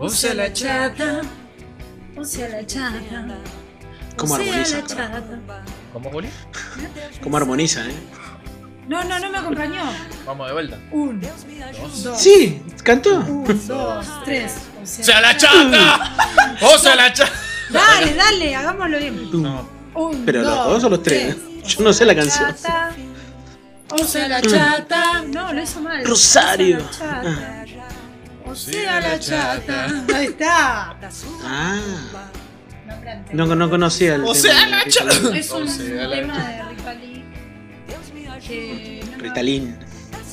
O sea, la chata. O sea, la chata. ¿Cómo o sea, armoniza, la carajo? chata. ¿Cómo, Juli? ¿Cómo armoniza, eh? No, no, no me acompañó. Vamos de vuelta. Un, dos, Sí, cantó. un, dos, tres. O ¡O sea, sea, la chata! ¡O sea, la chata! Dale, dale, hagámoslo bien. No. Un, Pero los dos, dos o los tres. O Yo no sé la canción. chata. O sea, la chata. No, lo hizo mal. Rosario. O sea, la chata. O sea, la chata. Ahí está. Ah, no, no conocía el O sea, la chata. Es un O sea, la tema de Rita Lee. Que no me- Ritalin.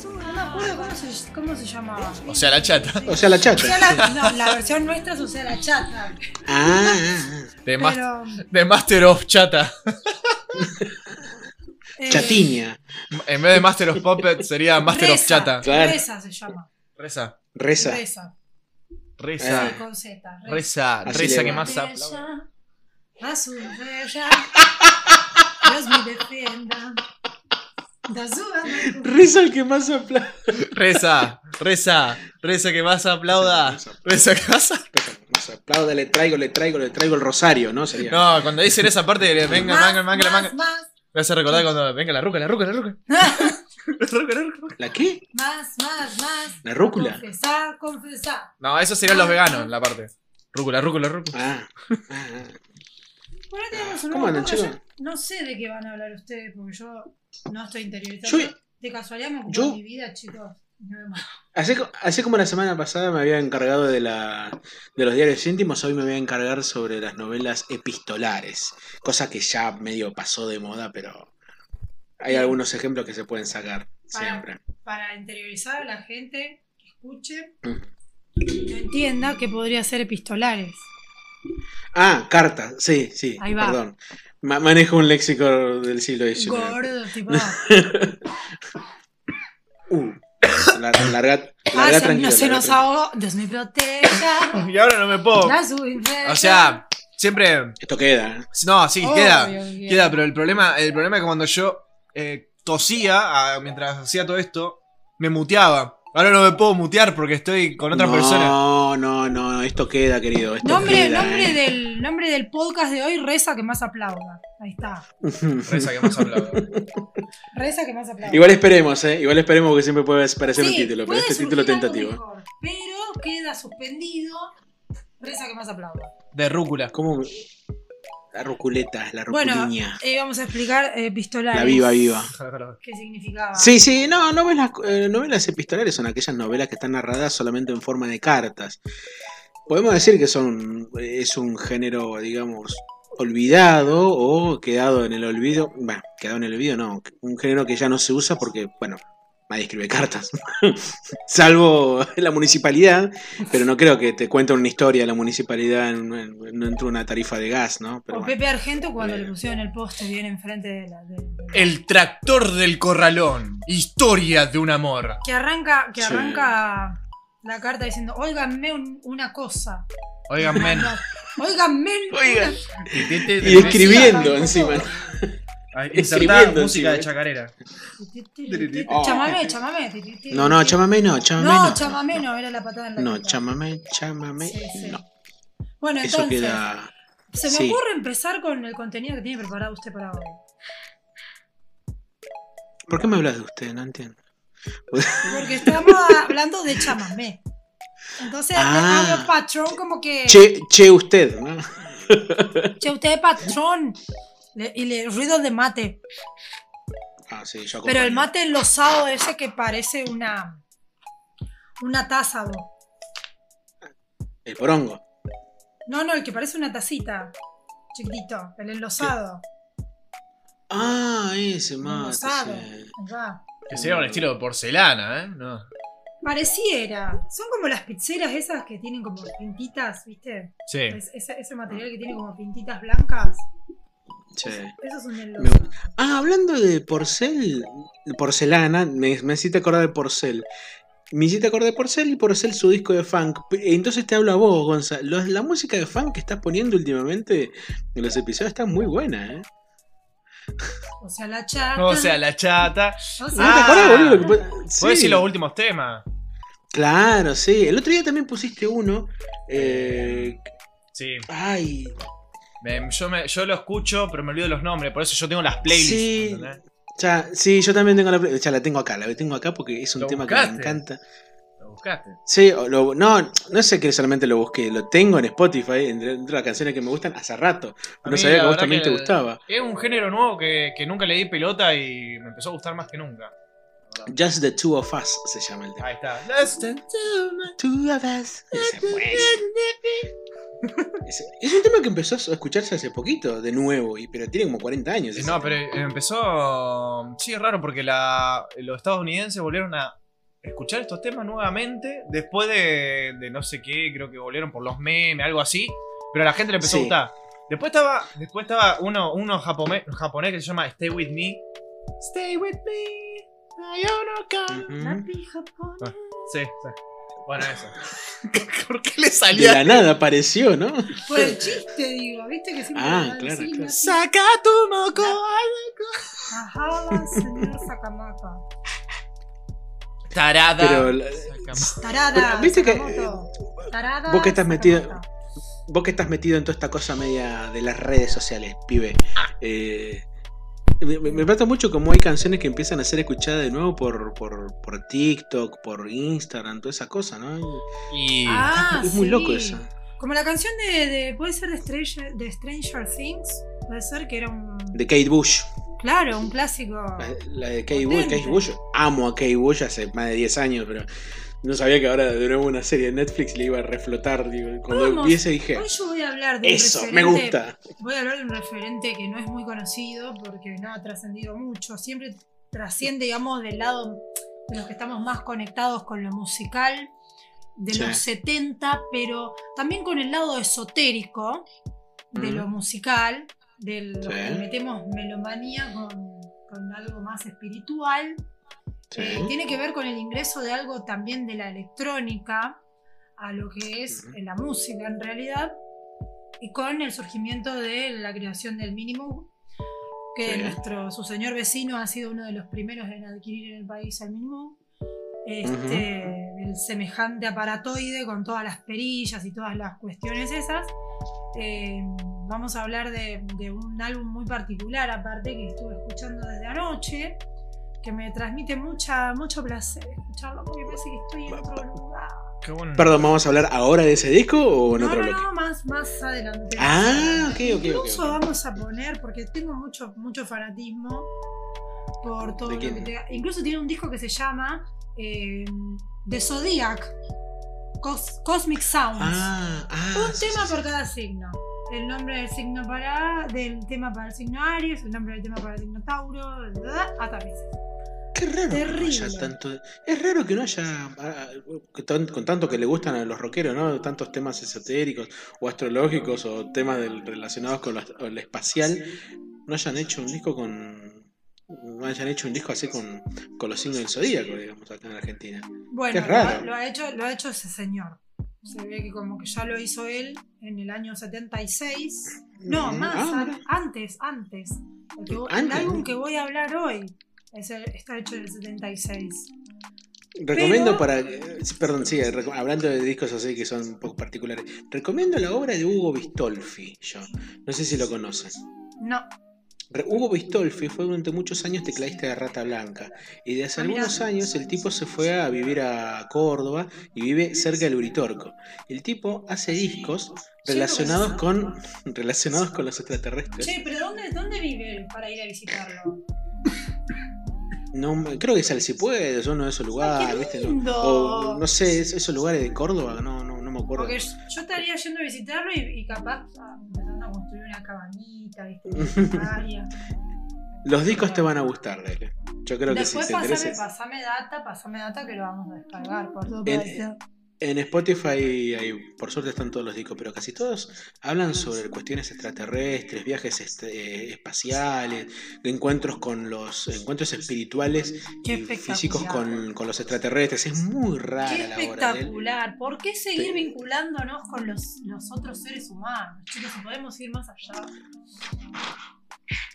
No me acuerdo cómo se, cómo se llamaba. O sea, la chata. O sea, la O sea, chata. la, no, la versión nuestra es o sea, la chata. Ah, ah, De, mas- Pero. de Master of Chata. eh. Chatiña. En vez de Master of Puppet sería Master of Reza, Chata. Claro. Reza se llama. Reza. Reza. Reza. Reza. Sí, con Z. Reza. Reza le que más aplaude. Reza, azul, bella. Dios me defienda. Reza el que más aplaude. Reza. Reza. Reza que más aplauda. Reza que más aplauda. Le traigo, le traigo, le traigo el rosario, ¿no? Sería. No, cuando dicen esa parte de venga, manga, manga, manga. Me hace recordar cuando venga la ruca, la ruca, la ruca. La ruca, la ruca. ¿La qué? más, más, más. ¿La rúcula? Confesar, confesar. No, eso serían los veganos, la parte. Rúcula, rúcula, rúcula. Ah. ah, ah. Bueno, tenemos un ¿Cómo andan, chicos? No sé de qué van a hablar ustedes, porque yo no estoy interiorizado. Yo- de casualidad me ocupo yo- de mi vida, chicos. No. Así, así como la semana pasada me había encargado de, la, de los diarios íntimos, hoy me voy a encargar sobre las novelas epistolares. Cosa que ya medio pasó de moda, pero hay algunos ejemplos que se pueden sacar siempre. Para interiorizar a la gente que escuche Mm. y no entienda que podría ser epistolares. Ah, cartas, sí, sí, Ahí va. perdón. Ma- manejo un léxico del siglo XIX. Gordo, tipo. Uh, la- larga, Ah, larga se, tranquilo, no se larga nos ahogó. Dios me proteja. Y ahora no me puedo. O sea, siempre. Esto queda. ¿eh? No, sí, Obvio queda. que- Queda, pero el problema, el problema es que cuando yo eh, tosía ah, mientras hacía todo esto, me muteaba. Ahora no me puedo mutear porque estoy con otra no, persona. No, no, no, esto queda, querido. Esto Nombre, queda, nombre, ¿eh? del, nombre del podcast de hoy, reza que más aplauda. Ahí está. Reza que más hablaba. Reza que más aplauda. Igual esperemos, ¿eh? Igual esperemos que siempre puede parecer un Sí, título, pero este título tentativo. mejor, pero queda suspendido. Reza que más aplauda. De rúcula. ¿Cómo? La ruculeta, la Bueno, ruculiña. eh, vamos a explicar eh, pistolares. la viva, viva. ¿Qué significaba? Sí, sí, no, novelas, eh, novelas epistolares son aquellas novelas que están narradas solamente en forma de cartas. Podemos decir que son es un género, digamos, olvidado o quedado en el olvido. Bueno, quedado en el olvido no, un género que ya no se usa porque, bueno, nadie escribe cartas. Salvo la municipalidad, pero no creo que te cuente una historia de la municipalidad en, en- de una tarifa de gas, ¿no? Pero o bueno. Pepe Argento cuando Eh. le pusieron el poste bien enfrente de la. de- de- El tractor del corralón. Historia de un amor. Que arranca, que Sí. arranca la carta diciendo, óiganme un- una cosa. Oigan, men. Óiganme Oigan. Y escribiendo encima. Insertar música encima. de chacarera. Chamamé, chamamé. No, no, chámame no, No, no. chamamé no, era la patada en la No. Sí, sí. No, Bueno, eso entonces, queda. se me sí. ocurre empezar con el contenido que tiene preparado usted para hoy. ¿Por qué me hablas de usted? No entiendo. Porque estamos hablando de chamamé. Entonces, Ah. hablo patrón como que. Che, che usted, ¿no? Che, usted es patrón. Le- y le ruido de mate. Ah, sí, yo Pero el mate enlosado ese que parece una. Una taza, vos. El porongo. No, no, el que parece una tacita. Chiquitito. El enlosado. Ah, ese mate. enlosado. Que sería un estilo de porcelana, ¿eh? No. Pareciera. Son como las pizzeras esas que tienen como pintitas, ¿viste? Sí. Es- ese, ese material que tiene como pintitas blancas. Sí. Eso es un Me-. Ah, hablando de porcel, porcelana, me, me hiciste acordar de porcel. Me hiciste acordar de porcel y porcel su disco de funk. Entonces te hablo a vos, Gonza. Los- La música de funk que estás poniendo últimamente en los episodios está muy buena, ¿eh? O sea, la chata. O sea, la chata. O ¿No te acordás, Ah. boludo? Puedes Sí. decir los últimos temas. Claro, sí. El otro día también pusiste uno. eh, Sí. ay, yo, me- yo lo escucho, pero me olvido los nombres. Por eso yo tengo las playlists. Sí. ya, sí, yo también tengo la. Ya la tengo acá, la tengo acá porque es un ¿Lo tema que me encanta. Lo buscaste. Sí, lo- no, no sé que solamente lo busqué, lo tengo en Spotify, entre, entre las canciones que me gustan hace rato. A No sabía que a vos también que te gustaba. Es un género nuevo que, que nunca le di pelota y me empezó a gustar más que nunca. Just the Two of Us se llama el tema. Ahí está. Less than two, Two of Us. Ese es Ese- Es un tema que empezó a escucharse hace poquito, de nuevo, y, pero tiene como 40 años. ese No, pero empezó. Sí, es raro porque la, los estadounidenses volvieron a escuchar estos temas nuevamente después de, de no sé qué, creo que volvieron por los memes, algo así. Pero a la gente le empezó Sí. a gustar. Después estaba, después estaba uno, uno japone- japonés que se llama Stay With Me. Stay With Me. Ujú. La pija pone- Ah, Sí, sí. Bueno, eso. ¿Por qué le De salía? la nada apareció, ¿no? Por el chiste, digo, viste que siempre Ah, claro, claro. Saca tu moco. Ajá, señor Sakamaka. Tarada. Pero la- Tarada. Pero, viste que, Sakamoto. Tarada. vos que estás metido- Sakamoto. Vos que estás metido en toda esta cosa media de las redes sociales, pibe. eh, me, me pasa mucho como hay canciones que empiezan a ser escuchadas de nuevo por, por, por TikTok, por Instagram, toda esa cosa, ¿no? Y. Ah, es muy sí. loco eso. Como la canción de, de- puede ser de Stranger, de Stranger Things, puede ser que era un De Kate Bush. claro, un clásico. La, la de Kate Bush. Kate Bush. Amo a Kate Bush hace más de 10 años, pero no sabía que ahora de nuevo una serie de Netflix le iba a reflotar. Digo, cuando empiece dije, Hoy yo voy a hablar de un eso, me gusta. Voy a hablar de un referente que no es muy conocido porque no ha trascendido mucho. Siempre trasciende, digamos, del lado de los que estamos más conectados con lo musical de Sí. los 70, pero también con el lado esotérico de Mm. lo musical, de lo Sí. que metemos melomanía con, con algo más espiritual. Sí. Eh, tiene que ver con el ingreso de algo también de la electrónica a lo que es eh, la música en realidad y con el surgimiento de la creación del mínimo que Sí. nuestro su señor vecino ha sido uno de los primeros en adquirir en el país el mínimo este, el semejante aparatoide con todas las perillas y todas las cuestiones esas. Eh, vamos a hablar de, de un álbum muy particular aparte que estuve escuchando desde anoche que me transmite mucha, mucho placer escucharlo porque parece que estoy en otro lugar. Qué bueno. Perdón, ¿vamos a hablar ahora de ese disco o en No, otro no, bloque? no, más, más adelante. Ah, ok, ok, Incluso ok. vamos a poner, porque tengo mucho, mucho fanatismo por todo ¿De lo quién? que te- Incluso tiene un disco que se llama eh, The Zodiac Cos- Cosmic Sounds. Ah, ah. un sí, tema sí, por sí. cada signo. El nombre del signo para del tema para el signo Aries, el nombre del tema para el signo Tauro, hasta Piscis. Qué raro que no Terrible. haya tanto. Es raro que no haya. ah, con tanto que le gustan a los rockeros, ¿no? Tantos temas esotéricos o astrológicos o temas del- relacionados con lo espacial. No hayan hecho un disco con. No hayan hecho un disco así con, con los signos del zodíaco, digamos, acá en Argentina. Bueno, raro. ha- Lo, ha hecho, lo ha hecho ese señor. Se ve que como que ya lo hizo él en el año 76. No, Mm, más, ah, an- mira. antes, antes. El, que el Antes, álbum que voy a hablar hoy es el- está hecho en el 76. Recomiendo Pero- para. eh, Perdón, sí, reco- hablando de discos así que son un poco particulares. Recomiendo la obra de Hugo Bistolfi, yo. No sé si lo conocen. No, Hugo Bistolfi fue durante muchos años tecladista de Rata Blanca y de hace Ah, algunos años el tipo se fue a vivir a Córdoba y vive cerca del Uritorco. El tipo hace discos relacionados Sí, con relacionados con los extraterrestres. che, pero ¿dónde, ¿dónde vive para ir a visitarlo? No, creo que es al si puede, es uno de esos lugares, qué ¿viste? No, o no sé, es- esos lugares de Córdoba, no, no, no me acuerdo. Porque yo, estaría yendo a visitarlo y, y capaz ah, empezando a construir una cabañita, ¿viste? Una área. Los discos te van a gustar, Lele. Yo creo que Después si te pasame, interesa. pasame data, pasame data que lo vamos a descargar, por supuesto. En Spotify, hay, por suerte están todos los discos, pero casi todos hablan sobre cuestiones extraterrestres, viajes est- eh, espaciales, encuentros con los encuentros espirituales Qué y físicos con, con los extraterrestres. Es muy Qué rara la obra de él. espectacular. ¿Por qué seguir Sí. vinculándonos con los, los otros seres humanos? Chicos, si podemos ir más allá.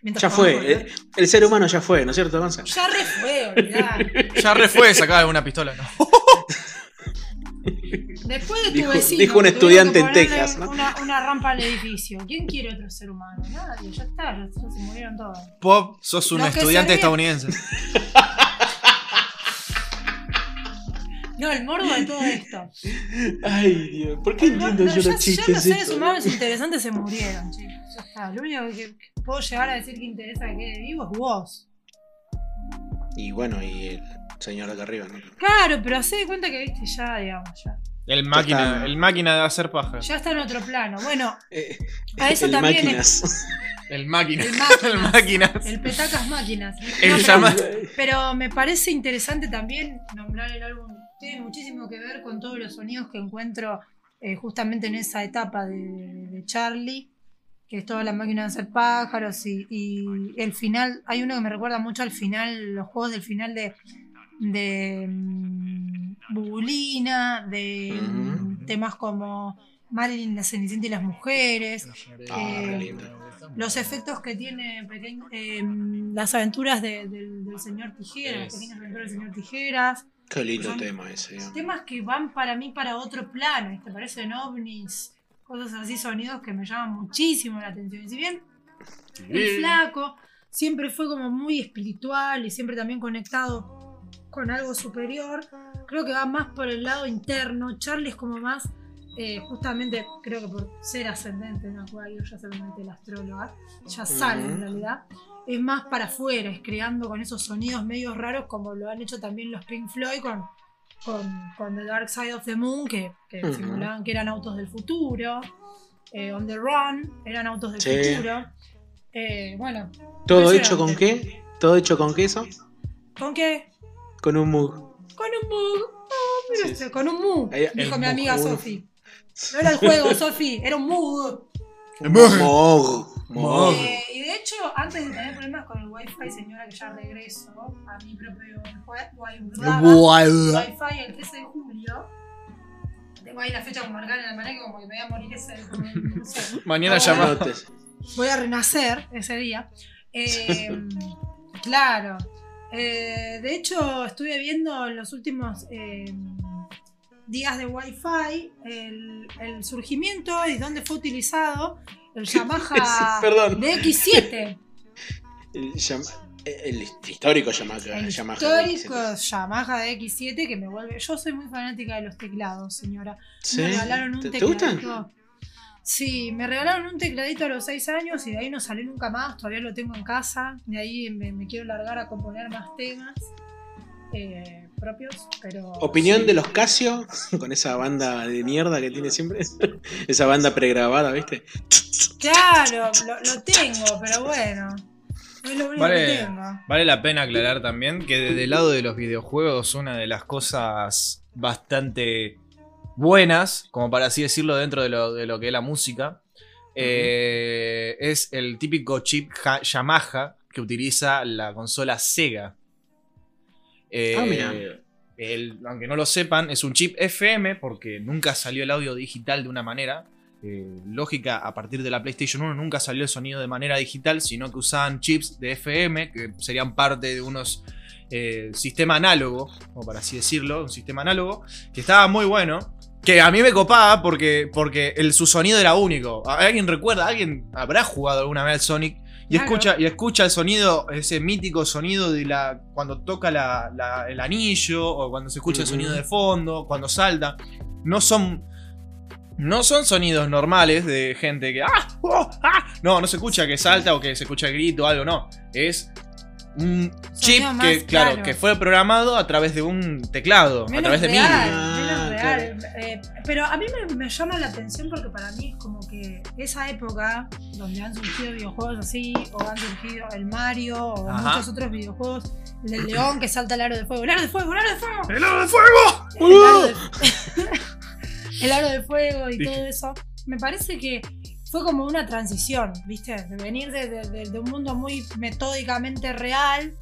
Mientras Ya fue, volver. el, el ser humano ya fue, ¿no es cierto, Gonzalo? Ya re fue, olvidá. Ya re fue sacar alguna pistola, ¿no? Después de tu Dijo- vecino. dijo un estudiante en Texas, ¿no? Una, una rampa al edificio. ¿Quién quiere otro ser humano? Nadie, ya está, ya, ya se murieron todos. Pop, sos un estudiante estadounidense. No, el morbo de todo esto. Ay, Dios. ¿Por qué entiendo no, yo ya, los ya chistes? los seres estos? humanos interesantes se murieron, chicos. Ya está. Lo único que que puedo llegar a decir que interesa que quede vivo es vos. Y bueno, y el señor de acá arriba, ¿no? Claro, pero hacé de cuenta que viste ya, digamos, ya. El máquina, está. el máquina de hacer paja. Ya está en otro plano. Bueno, Eh, a eso el también máquinas. El máquina. El máquinas. El máquina. el petacas máquinas. El No, pero- llama- Pero me parece interesante también nombrar el álbum. Tiene muchísimo que ver con todos los sonidos que encuentro eh, justamente en esa etapa de, de Charlie, que es toda la máquina de hacer pájaros y, y el final. Hay uno que me recuerda mucho al final, los juegos del final de, de mm, Bubulina, de mm, temas como Marilyn, la Cenicienta y las mujeres Ah, Eh, los efectos que tiene eh, las aventuras de- del, del señor Tijeras, pequeñas aventuras del señor Tijeras, Qué lindo tema ese. temas que van para mí para otro plano, te parecen ovnis, cosas así, sonidos que me llaman muchísimo la atención. Y si bien el flaco siempre fue como muy espiritual y siempre también conectado con algo superior, creo que va más por el lado interno, Charlie es como más... eh, justamente creo que por ser ascendente en Acuario, ya se lo mete la astróloga, ya sale en realidad, es más para afuera, es creando con esos sonidos medios raros como lo han hecho también los Pink Floyd con, con, con The Dark Side of the Moon, que, que simulaban que eran autos del futuro, eh, On the Run, eran autos del Sí. futuro. Eh, bueno, ¿Todo hecho con qué? ¿Todo hecho con queso? ¿con qué? Con un mug. Con un Moog. Oh, mira Sí, este, sí. con un Ahí- dijo mi amiga. Sofi. No era el juego, Sofi, era un Moog. Mog. Eh, y de hecho, antes de tener problemas con el Wi-Fi, señora, que ya regreso a mi propio wi- Wi-Fi el 13 de julio. Tengo ahí la fecha como marcada en la manera que como que me voy a morir ese. no sé. Mañana Ah, llama. Anotes. Voy a renacer ese día. Eh, claro. Eh, de hecho, estuve viendo en los últimos eh, días de Wi-Fi el, el surgimiento y dónde fue utilizado el Yamaha Perdón. DX7. El, el histórico Yamaha. El Yamaha histórico DX7. Yamaha DX7 que me vuelve. Yo soy muy fanática de los teclados, señora. ¿Sí? Me regalaron un ¿Te, te tecladito. gustan? Sí, me regalaron un tecladito a los 6 años y de ahí no salí nunca más. Todavía lo tengo en casa. De ahí me, me quiero largar a componer más temas eh, propios. Pero. ¿Opinión sí. de los Casio? Con esa banda de mierda que tiene siempre. esa banda pregrabada, ¿viste? Claro, lo, lo tengo, pero bueno. No es lo único Vale. que tengo. Vale la pena aclarar también que desde el lado de los videojuegos, una de las cosas bastante buenas, como para así decirlo, dentro de lo, de lo que es la música, eh, es el típico chip Yamaha que utiliza la consola Sega. Eh, Ah, mira. el- aunque no lo sepan, es un chip FM porque nunca salió el audio digital de una manera. eh, lógica, a partir de la PlayStation 1 nunca salió el sonido de manera digital, sino que usaban chips de FM, que serían parte de unos eh, sistema análogo, o para así decirlo, un sistema análogo, que estaba muy bueno. Que a mí me copaba porque, porque el, su sonido era único. ¿Alguien recuerda? ¿Alguien habrá jugado alguna vez al Sonic? Y, Claro. escucha, y escucha el sonido, ese mítico sonido de la. cuando toca la- la- el anillo, o cuando se escucha el sonido de fondo, cuando salta. No son. No son sonidos normales de gente que. ¡Ah! ¡Oh! ¡Ah! No, no se escucha que salta o que se escucha el grito o algo, no. Es un chip que, claro, claro. que fue programado a través de un teclado, a través de MIDI. Real. Eh, pero a mí me, me llama la atención porque para mí es como que esa época donde han surgido videojuegos así, o han surgido el Mario, o Ajá. muchos otros videojuegos, el del león que salta el aro de fuego, el aro de fuego, el aro de fuego, ¡El aro de fuego! el aro de, el aro de fuego y Dije. todo eso. Me parece que fue como una transición, ¿viste? De venir de, de- de- de un mundo muy metódicamente real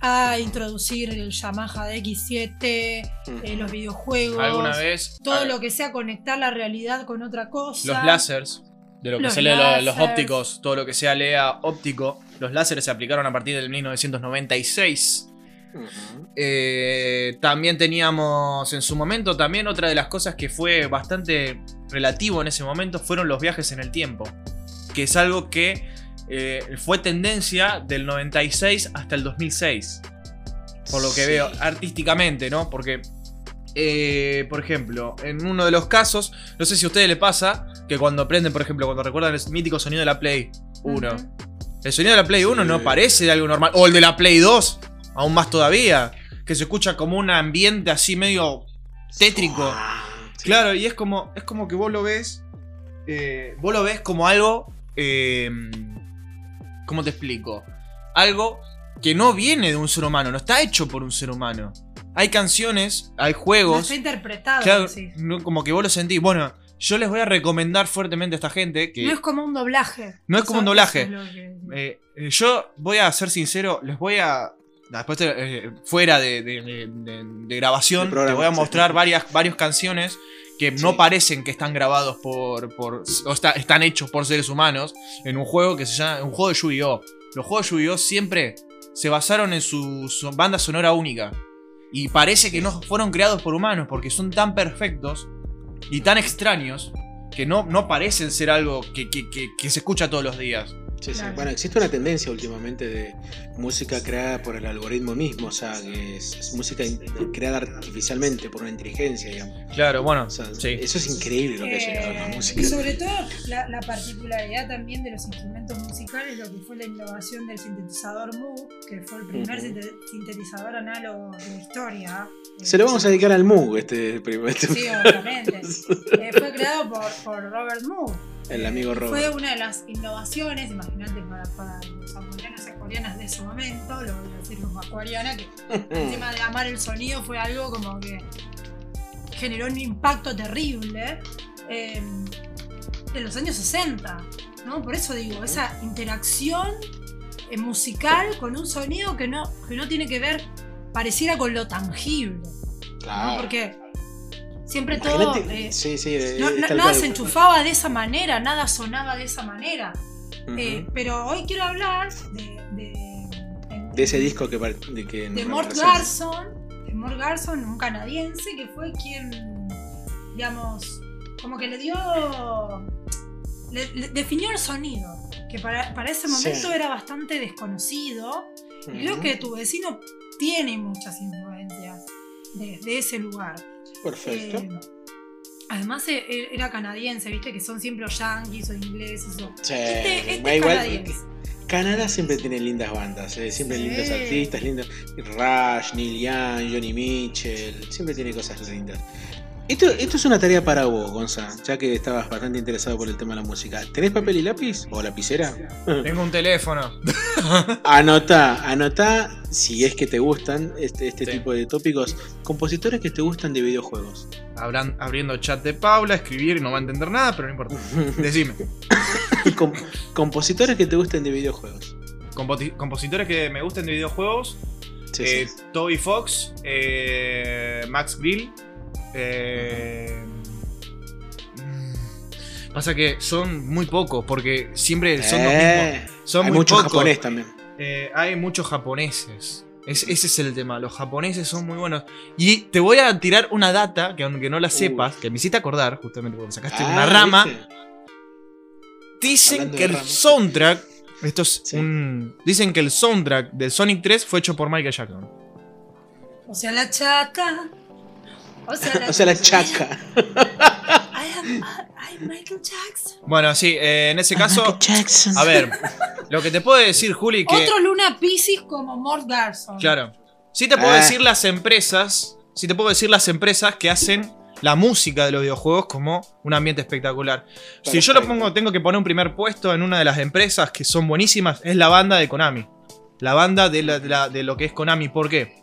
a introducir el Yamaha DX7, eh, los videojuegos. ¿Alguna vez? Todo lo que sea conectar la realidad con otra cosa. Los lásers, de lo que Los se lee lo- los ópticos, todo lo que sea lea óptico. Los láseres se aplicaron a partir del 1996. Ujú. Eh, también teníamos en su momento, también otra de las cosas que fue bastante relativo en ese momento fueron los viajes en el tiempo. Que es algo que eh, fue tendencia del 96 hasta el 2006. Por lo que Sí. veo artísticamente, ¿no? Porque, eh, por ejemplo, en uno de los casos, no sé si a ustedes les pasa que cuando aprenden, por ejemplo, cuando recuerdan el mítico sonido de la Play 1. Ujú. El sonido de la Play 1 Sí. no parece de algo normal. O el de la Play 2, aún más todavía. Que se escucha como un ambiente así medio tétrico. Sí. Claro, y es como, es como que vos lo ves. eh, vos lo ves como algo. eh, ¿Cómo te explico? Algo que no viene de un ser humano, no está hecho por un ser humano. Hay canciones, hay No juegos. está interpretado. claro, sí. no- como que vos lo sentís. Bueno, yo les voy a recomendar fuertemente a esta gente que. No es como un doblaje. No es como un doblaje. Eh, eh, yo voy a ser sincero, les voy a. Después, eh, fuera de, de- de- de- de grabación, te voy a mostrar varias, varias canciones que no parecen que están grabados por. por o está- están hechos por seres humanos en un juego que se llama. Un juego de Yu-Gi-Oh! Los juegos de Yu-Gi-Oh! siempre se basaron en su, su banda sonora única. Y parece que no fueron creados por humanos porque son tan perfectos y tan extraños que no, no parecen ser algo que, que- que- que se escucha todos los días. Sí, sí. Claro. Bueno, existe una tendencia últimamente de música creada por el algoritmo mismo, o sea, que es, es música creada artificialmente por una inteligencia, digamos. Claro, bueno, O sea, sí. Eso es increíble lo que ha llegado a la Eh, música. y sobre todo la, la particularidad también de los instrumentos musicales, lo que fue la innovación del sintetizador Moog, que fue el primer sintetizador análogo de la historia. Se lo vamos a dedicar al Moog este primer este- Sí, obviamente. Eh, fue creado por, por Robert Moog. El amigo Robert. Fue una de las innovaciones, imagínate, para, para los acuarianos y acuarianas de ese momento, lo voy a decir como acuariana, que encima de amar el sonido fue algo como que generó un impacto terrible eh, en los años 60, ¿no? Por eso digo, esa interacción eh, musical con un sonido que no, que no tiene que ver, pareciera con lo tangible, ¿no? Claro. Porque siempre todo... Eh, sí, sí, eh, no- tal nada se enchufaba de esa manera, nada sonaba de esa manera. Eh, pero hoy quiero hablar de, de, de ese disco que, de que de nos Mort. Garson, de Mort Garson, un canadiense que fue quien, digamos, como que le dio, le, le definió el sonido, que para, para ese Sí. momento era bastante desconocido. Y creo que tu vecino tiene muchas influencias de, de ese lugar. Perfecto. Eh, además eh, eh, era canadiense, viste que son siempre o yankees o ingleses. O... Sí, Este, este es igual- canadiense. Canadá siempre tiene lindas bandas, eh, siempre Sí. lindos artistas, lindos. Rush, Neil Young, Johnny Mitchell, siempre tiene cosas lindas. Esto, esto es una tarea para vos, Gonza, ya que estabas bastante interesado por el tema de la música. ¿Tenés papel y lápiz o lapicera? Tengo un teléfono. Anotá, anotá si es que te gustan este, este Sí. tipo de tópicos. Compositores que te gustan de videojuegos. Hablan- abriendo chat de Paula, escribir y no va a entender nada, pero no importa. Decime. Com- compositores que te gusten de videojuegos. Compositores que me gusten de videojuegos. Sí, eh, sí. Toby Fox, eh, Max Grill. Eh, pasa que son muy pocos, porque siempre son los Eh, mismos. Son hay muy mucho pocos. japonés también. Eh, hay muchos japoneses. Es- ese es el tema. Los japoneses son muy buenos. Y te voy a tirar una data que aunque no la sepas, que me hiciste acordar, justamente porque sacaste Ah, una rama. ¿viste? Dicen Hablando que de el soundtrack. Esto es Sí. un. Dicen que el soundtrack del Sonic 3 fue hecho por Michael Jackson. O sea, la chaca. O sea, la, O sea, la chaca. I am, I- I'm Michael Jackson. Bueno, sí, eh, en ese caso. Michael Jackson. A ver, lo que te puedo decir, Juli, que. Otro Luna Pisces como Mort Garson. Claro. Sí te puedo Ah. decir las empresas. Sí te puedo decir las empresas que hacen la música de los videojuegos como un ambiente espectacular. Si yo lo pongo, tengo que poner un primer puesto en una de las empresas que son buenísimas, es la banda de Konami. La banda de, la- de la- de lo que es Konami. ¿Por qué?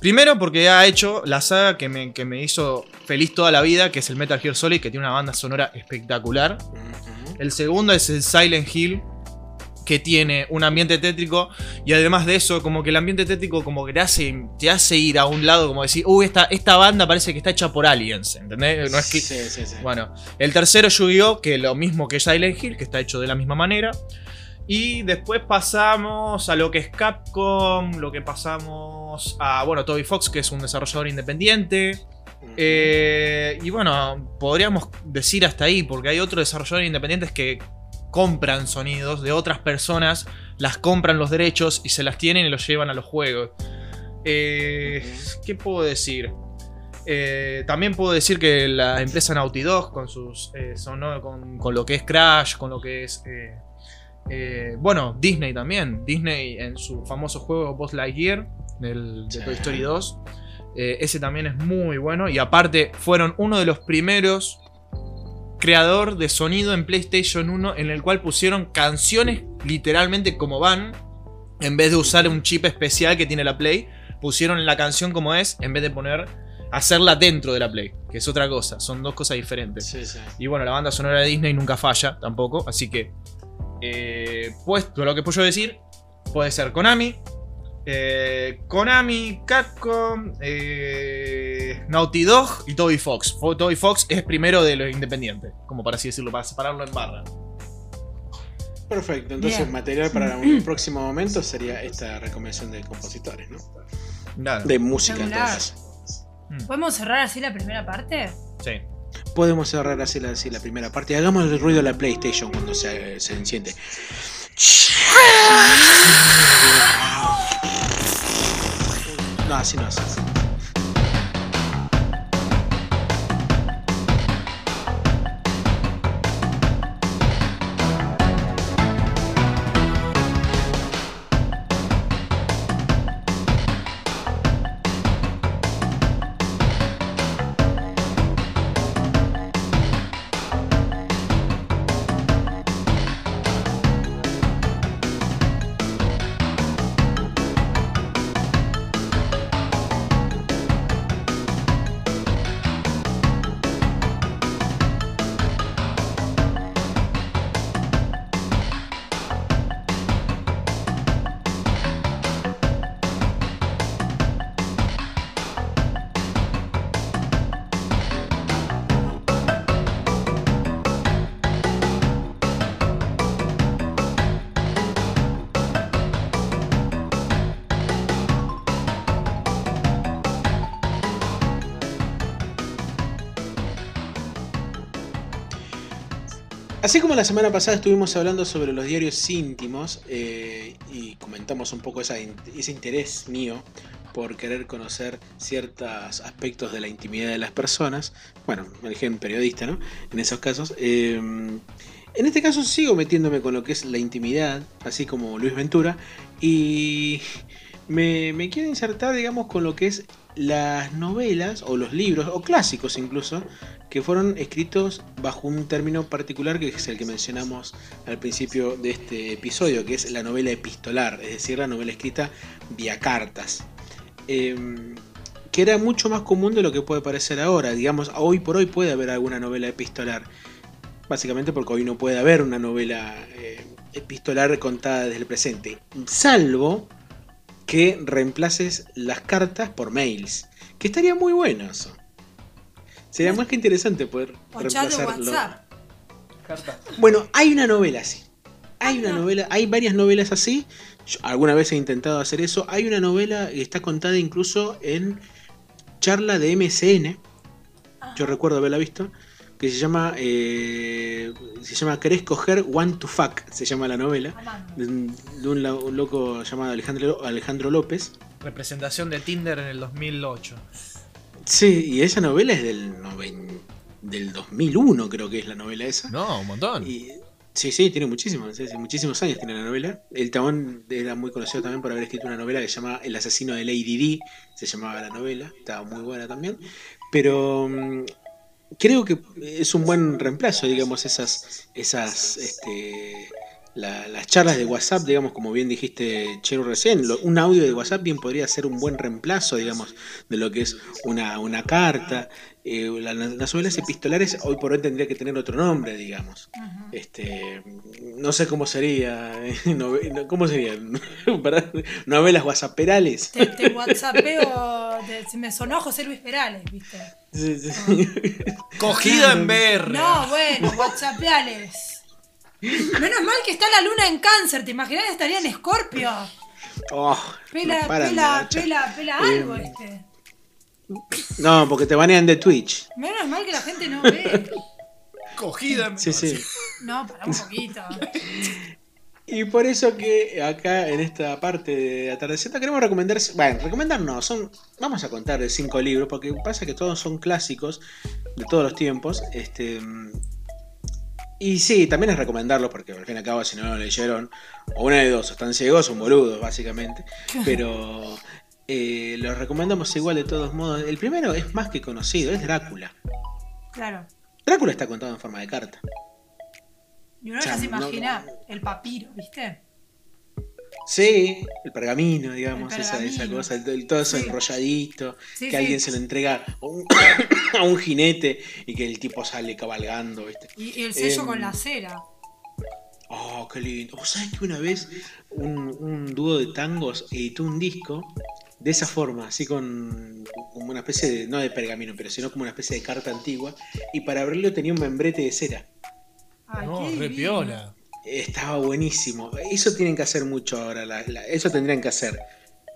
Primero porque ha hecho la saga que me, que me hizo feliz toda la vida, que es el Metal Gear Solid, que tiene una banda sonora espectacular. El segundo es el Silent Hill, que tiene un ambiente tétrico. Y además de eso, como que el ambiente tétrico como que te hace, te hace ir a un lado, como decir, uy, esta, esta banda parece que está hecha por aliens, ¿entendés? No es que... Sí, sí, sí. Bueno, el tercero Yu-Gi-Oh! que lo mismo que Silent Hill, que está hecho de la misma manera. Y después pasamos a lo que es Capcom, lo que pasamos a, bueno, Toby Fox, que es un desarrollador independiente. Eh, y bueno, podríamos decir hasta ahí, porque hay otros desarrolladores independientes que compran sonidos de otras personas, las compran los derechos y se las tienen y los llevan a los juegos. Eh, ¿Qué puedo decir? Eh, también puedo decir que la empresa Naughty Dog, con, sus, eh, con, con lo que es Crash, con lo que es... eh, eh, bueno, Disney también. Disney en su famoso juego Buzz Lightyear, del, de. Toy Story 2. eh, ese también es muy bueno. Y aparte, fueron uno de los primeros creador de sonido en PlayStation 1 en el cual pusieron canciones literalmente como van. En vez de usar un chip especial que tiene la Play, pusieron la canción como es en vez de poner hacerla dentro de la Play, que es otra cosa, son dos cosas diferentes. Sí, sí. Y bueno, la banda sonora de Disney nunca falla tampoco, así que eh, puesto lo que puedo decir, puede ser Konami, eh, Konami, Capcom, eh, Naughty Dog y Toby Fox. Fo- Toby Fox es primero de los independientes, como para así decirlo, para separarlo en barra. Perfecto, entonces Bien. material para un próximo momento sería esta recomendación de compositores, ¿no? De música entonces. Mm, ¿Podemos cerrar así la primera parte? sí. Podemos cerrar así la, primera parte. Hagamos el ruido de la PlayStation cuando se, se enciende. No, así no así. Así como la semana pasada estuvimos hablando sobre los diarios íntimos eh, y comentamos un poco ese interés mío por querer conocer ciertos aspectos de la intimidad de las personas, bueno, me elegí un periodista, ¿no? En esos casos. eh, en este caso sigo metiéndome con lo que es la intimidad, así como Luis Ventura, y me, me quiero insertar, digamos, con lo que es las novelas o los libros, o clásicos incluso, que fueron escritos bajo un término particular que es el que mencionamos al principio de este episodio, que es la novela epistolar, es decir, la novela escrita vía cartas. Em, que era mucho más común de lo que puede parecer ahora. Digamos, hoy por hoy puede haber alguna novela epistolar. Básicamente porque hoy no puede haber una novela eh, epistolar contada desde el presente. Salvo que reemplaces las cartas por mails. Que estaría muy bueno eso. Sería más que interesante poder O reemplazarlo. WhatsApp. Bueno, hay una novela así. Hay una Ah. novela, hay varias novelas así. Yo alguna vez he intentado hacer eso. Hay una novela que está contada incluso en charla de MSN. Yo recuerdo haberla visto. Que se llama. eh, se llama ¿Querés coger One to Fuck? Se llama la novela. De un, de un la- un loco llamado Alejandro, Alejandro López. Representación de Tinder en el 2008. Sí, y esa novela es del, noven- del 2001, creo que es la novela esa. No, un montón. Y, sí, sí, tiene muchísimos, sí, sí, muchísimos años tiene la novela. El Tabón era muy conocido también por haber escrito una novela que se llama El asesino de Lady D, se llamaba la novela, estaba muy buena también. Pero mm, creo que es un buen reemplazo, digamos, esas, esas, este, la- las charlas de WhatsApp, digamos, como bien dijiste, Chero recién, lo- un audio de WhatsApp bien podría ser un buen reemplazo, digamos, de lo que es una, una carta. Eh, la- las novelas epistolares hoy por hoy tendría que tener otro nombre, digamos. Este, no sé cómo sería, eh, no, ¿cómo sería? Novelas whatsapperales. Te, te whatsappeo, te- se me sonó José Luis Perales, ¿viste? Sí, sí. Cogida en BR. No, bueno, whatsappeales. Menos mal que está la luna en cáncer, ¿te imaginas? Estaría en escorpio. Oh, Pela, no pela, pela, pela Eh, algo este. No, porque te banean de Twitch. Menos mal que la gente no ve. Cogida. Sí, sí. No, para un poquito. Y por eso que acá en esta parte de Atardeceta queremos recomendar, bueno, recomendar no, son, vamos a contar de cinco libros, porque pasa que todos son clásicos de todos los tiempos, este, y sí, también es recomendarlos, porque al fin y al cabo si no lo leyeron, o una de dos, o están ciegos o son boludos, básicamente, pero eh, los recomendamos igual de todos modos. El primero es más que conocido, es Drácula. Claro. Drácula está contado en forma de carta. Y uno O sea, ya se no- imagina el papiro, ¿viste? Sí, el pergamino, digamos, El esa, cosa, el- el- todo eso Sí. enrolladito, Sí, que sí. alguien se lo entrega a un, a un jinete y que el tipo sale cabalgando, ¿viste? Y, y el sello Em, con la cera. Oh, qué lindo. ¿Vos sabés que una vez un, un dúo de tangos editó un disco de esa forma, así con como una especie de, no de pergamino, pero sino como una especie de carta antigua, y para abrirlo tenía un membrete de cera. Ay, No, qué re divino. piola. Estaba buenísimo. Eso tienen que hacer mucho ahora. la- la- eso tendrían que hacer.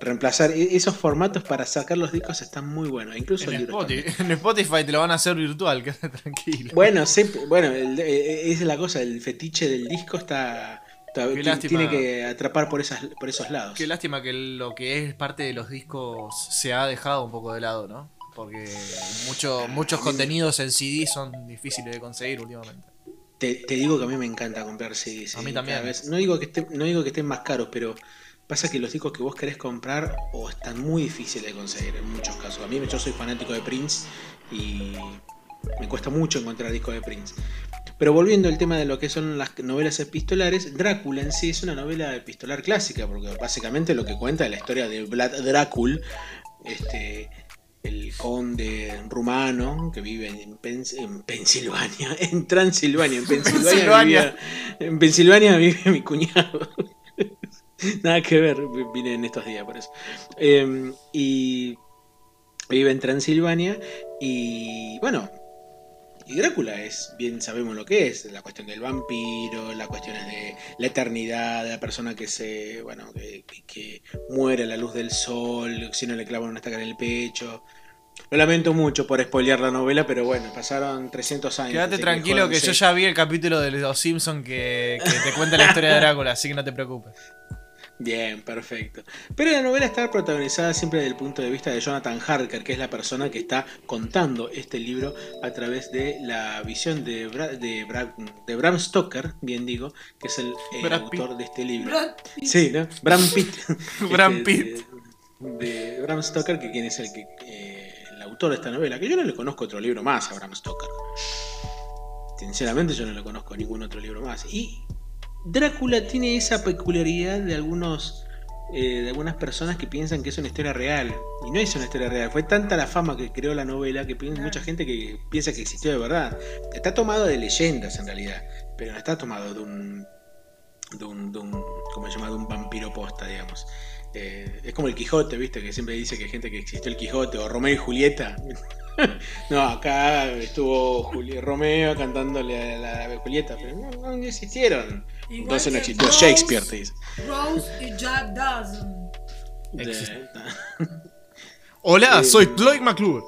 Reemplazar e- esos formatos para sacar los discos están muy buenos. Incluso el En libro. Spotify, en Spotify te lo van a hacer virtual, quédate tranquilo. Bueno, siempre- bueno, el- eh, esa es la cosa. El fetiche del disco está. está- Qué ti- lástima. tiene que atrapar por esas por esos lados. Qué lástima que lo que es parte de los discos se ha dejado un poco de lado, ¿no? Porque mucho- muchos contenidos en CD son difíciles de conseguir últimamente. Te, te digo que a mí me encanta comprar CDs. A eh, mí cada también. vez. No digo que estén, no digo que estén más caros, pero pasa que los discos que vos querés comprar o están muy difíciles de conseguir en muchos casos. A mí yo soy fanático de Prince y me cuesta mucho encontrar discos de Prince. Pero volviendo al tema de lo que son las novelas epistolares, Drácula en sí es una novela epistolar clásica, porque básicamente lo que cuenta es la historia de Vlad Drácula, este, el conde rumano que vive en, Pens- en Pensilvania, en Transilvania, en Pensilvania, Pensilvania. vivía- en Pensilvania vive mi cuñado. Nada que ver, vine en estos días por eso. Eh, y vive en Transilvania y bueno, y Drácula es, bien sabemos lo que es, la cuestión del vampiro, las cuestiones de la eternidad, de la persona que se, bueno, que, muere a la luz del sol, si no le clavan una estaca en el pecho. Lo lamento mucho por spoilear la novela, pero bueno, pasaron 300 años. Quédate tranquilo que yo ya vi el capítulo de Los Simpsons que, que te cuenta la historia de Drácula, así que no te preocupes. Bien, perfecto. Pero la novela está protagonizada siempre desde el punto de vista de Jonathan Harker, que es la persona que está contando este libro a través de la visión de, Bra- de, Bra- de Bram Stoker, bien digo, que es el, eh, autor de este libro. Brad Pitt. Sí, ¿no? Bram Pitt. Bram Este, Pitt. De, de Bram Stoker, que quien es el que eh, el autor de esta novela, que yo no le conozco otro libro más a Bram Stoker. Sinceramente yo no le conozco ningún otro libro más. Y Drácula tiene esa peculiaridad de algunos eh, de algunas personas que piensan que es una historia real. Y no es una historia real. Fue tanta la fama que creó la novela que mucha gente que piensa que existió de verdad. Está tomado de leyendas en realidad, pero no está tomado de un de un, de un ¿cómo se llama? de un vampiro posta, digamos. Eh, es como el Quijote, ¿viste? Que siempre dice que hay gente que existió el Quijote o Romeo y Julieta. no, acá estuvo Juli- Romeo cantándole a la, a la Julieta, pero no, no existieron. Igual Entonces no que existió Rose, Shakespeare, te dice. Rose y Jack Dawson. De-. Hola, Eh, soy Lloyd McClure.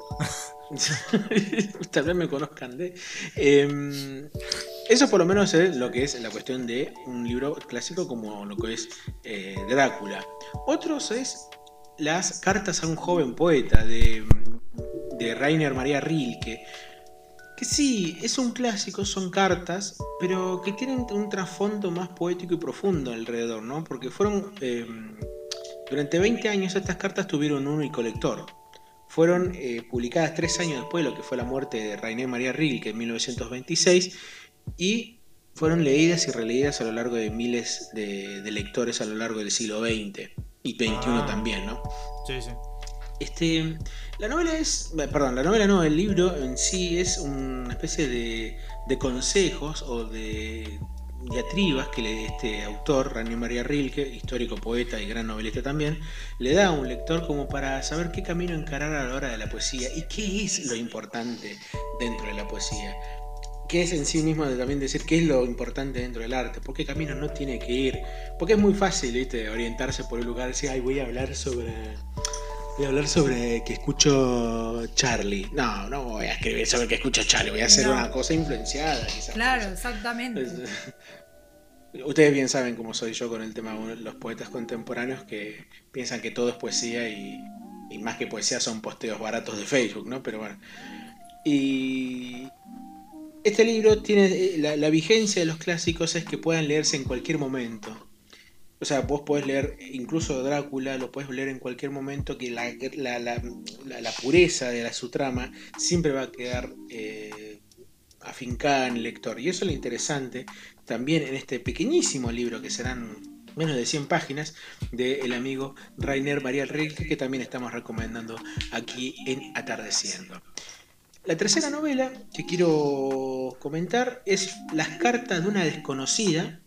Tal vez me conozcan de. Eh, eso por lo menos es lo que es la cuestión de un libro clásico como lo que es eh, Drácula. Otros es las cartas a un joven poeta de, de Rainer María Rilke. Que sí, es un clásico, son cartas, pero que tienen un trasfondo más poético y profundo alrededor, ¿no? Porque fueron. eh, durante 20 años estas cartas tuvieron un único lector. Fueron eh, publicadas tres años después de lo que fue la muerte de Rainer María Rilke en 1926 y fueron leídas y releídas a lo largo de miles de, de lectores a lo largo del siglo XX y XXI Ah. también, ¿no? Sí, sí. Este, la novela es, eh, perdón, la novela no, el libro en sí es una especie de, de consejos o de diatribas que le- este autor, Rainer María Rilke, histórico poeta y gran novelista también, le da a un lector como para saber qué camino encarar a la hora de la poesía y qué es lo importante dentro de la poesía. que es en sí mismo también decir qué es lo importante dentro del arte, por qué camino no tiene que ir, porque es muy fácil, ¿viste? orientarse por un lugar, decir, ay, voy a hablar sobre voy a hablar sobre que escucho Charlie. No, no voy a escribir sobre que escucho Charlie, voy a hacer una cosa influenciada. Claro, exactamente. Ustedes bien saben cómo soy yo con el tema de los poetas contemporáneos que piensan que todo es poesía y, y más que poesía son posteos baratos de Facebook, ¿no? Pero bueno. Y este libro tiene eh, la, vigencia de los clásicos es que puedan leerse en cualquier momento. O sea, vos podés leer incluso Drácula, lo puedes leer en cualquier momento, que la, la, pureza de la, su trama siempre va a quedar eh, afincada en el lector. Y eso es lo interesante también en este pequeñísimo libro, que serán menos de 100 páginas, del amigo Rainer María Rilke, que también estamos recomendando aquí en Atardeciendo. La tercera novela que quiero comentar es Las cartas de una desconocida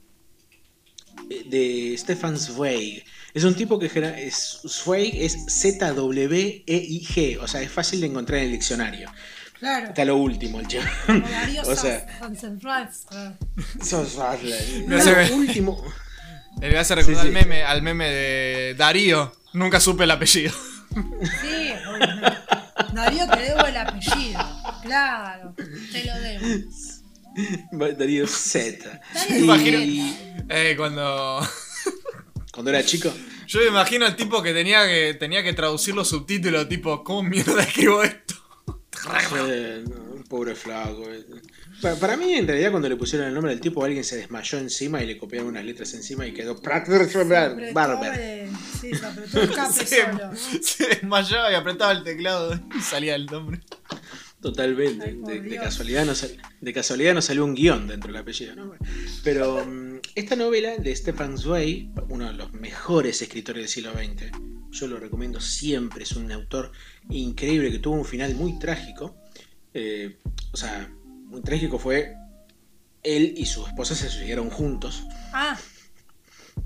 de Stefan Zweig. Es un tipo que es, Zweig es Z-W-E-I-G, o sea, es fácil de encontrar en el diccionario. Claro. Está lo último, el chaval. o sea, lo último. Me hace recordar Al, meme, al meme de Darío. Nunca supe el apellido. Sí. Darío te debo el apellido. Claro, te lo debo. Darío Z. Me imagino. Eh, cuando. Cuando era chico. Yo me imagino al tipo que tenía que, tenía que traducir los subtítulos, tipo, ¿cómo mierda escribo esto? pobre flaco. Para, mí, en realidad, cuando le pusieron el nombre del tipo, alguien se desmayó encima y le copiaron unas letras encima y quedó. Barber. Sí, se apretó el se, se desmayó y apretaba el teclado y salía el nombre. Totalmente. de, casualidad no de casualidad no salió un guion dentro del apellido. ¿no? Pero mm, esta novela de Stefan Zweig, uno de los mejores escritores del siglo XX, yo lo recomiendo siempre, es un autor increíble que tuvo un final muy trágico. Eh, o sea, muy trágico fue él y su esposa se suicidaron juntos. Ah.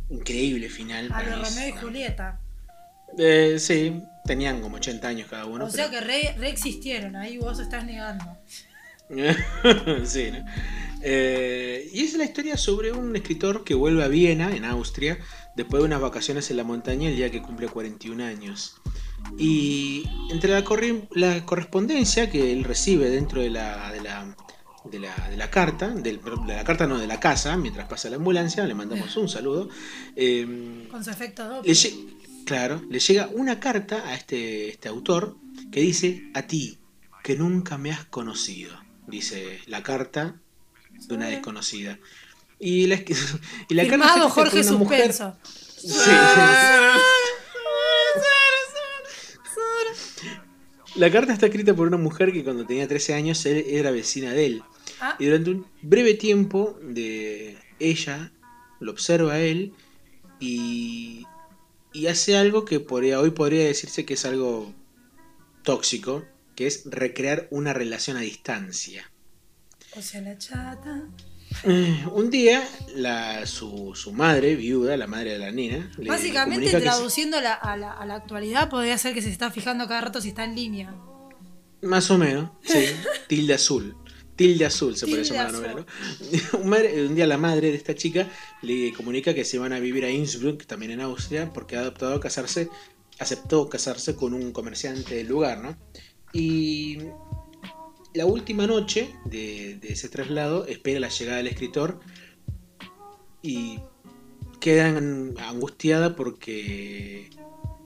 Increíble final. A los Romeo y Julieta. Eh, sí, tenían como 80 años cada uno. O sea que reexistieron, ahí vos estás negando. sí, ¿no? Eh, y es la historia sobre un escritor que vuelve a Viena, en Austria, después de unas vacaciones en la montaña el día que cumple 41 años. Y entre la, la correspondencia que él recibe dentro de la, de la, de la, de la carta, de la carta no, de la casa, mientras pasa la ambulancia, le mandamos un saludo. Eh, Con su efecto doble. Claro, le llega una carta a este, este autor que dice, a ti, que nunca me has conocido, dice la carta de una desconocida. Y la, y la carta Jorge una mujer, La carta está escrita por una mujer que cuando tenía 13 años era vecina de él. Ah. Y durante un breve tiempo de ella lo observa a él y, y hace algo que hoy podría decirse que es algo tóxico, que es recrear una relación a distancia. O sea, la chata. Eh, un día, la, su, su, madre, viuda, la madre de la nena. Básicamente, traduciendo a, la, a, la, actualidad, podría ser que se está fijando cada rato si está en línea. Más o menos, sí. Tilde azul. Tilde azul se puede llamar la novela, ¿no? un, día la madre de esta chica le comunica que se van a vivir a Innsbruck, también en Austria, porque ha adoptado casarse, aceptó casarse con un comerciante del lugar, ¿no? Y la última noche de, ese traslado espera la llegada del escritor y queda angustiada porque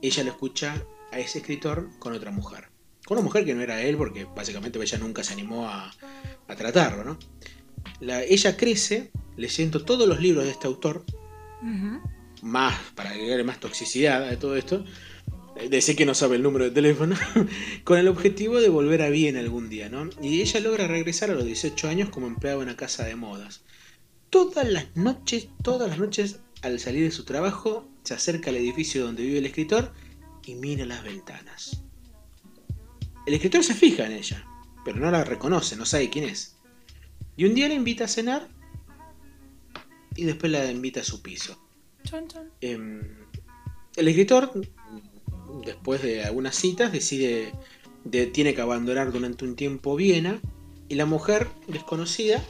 ella lo escucha a ese escritor con otra mujer. Con una mujer que no era él porque básicamente ella nunca se animó a, tratarlo, ¿no? ella crece leyendo todos los libros de este autor, más para agregarle más toxicidad a todo esto, decir que no sabe el número de teléfono, con el objetivo de volver a bien algún día, ¿no? Y ella logra regresar a los 18 años como empleada en una casa de modas. Todas las noches, todas las noches, al salir de su trabajo, se acerca al edificio donde vive el escritor y mira las ventanas. El escritor se fija en ella, pero no la reconoce, no sabe quién es. Y un día la invita a cenar y después la invita a su piso. Em, el escritor después de algunas citas, decide, tiene que abandonar durante un tiempo Viena Y la mujer desconocida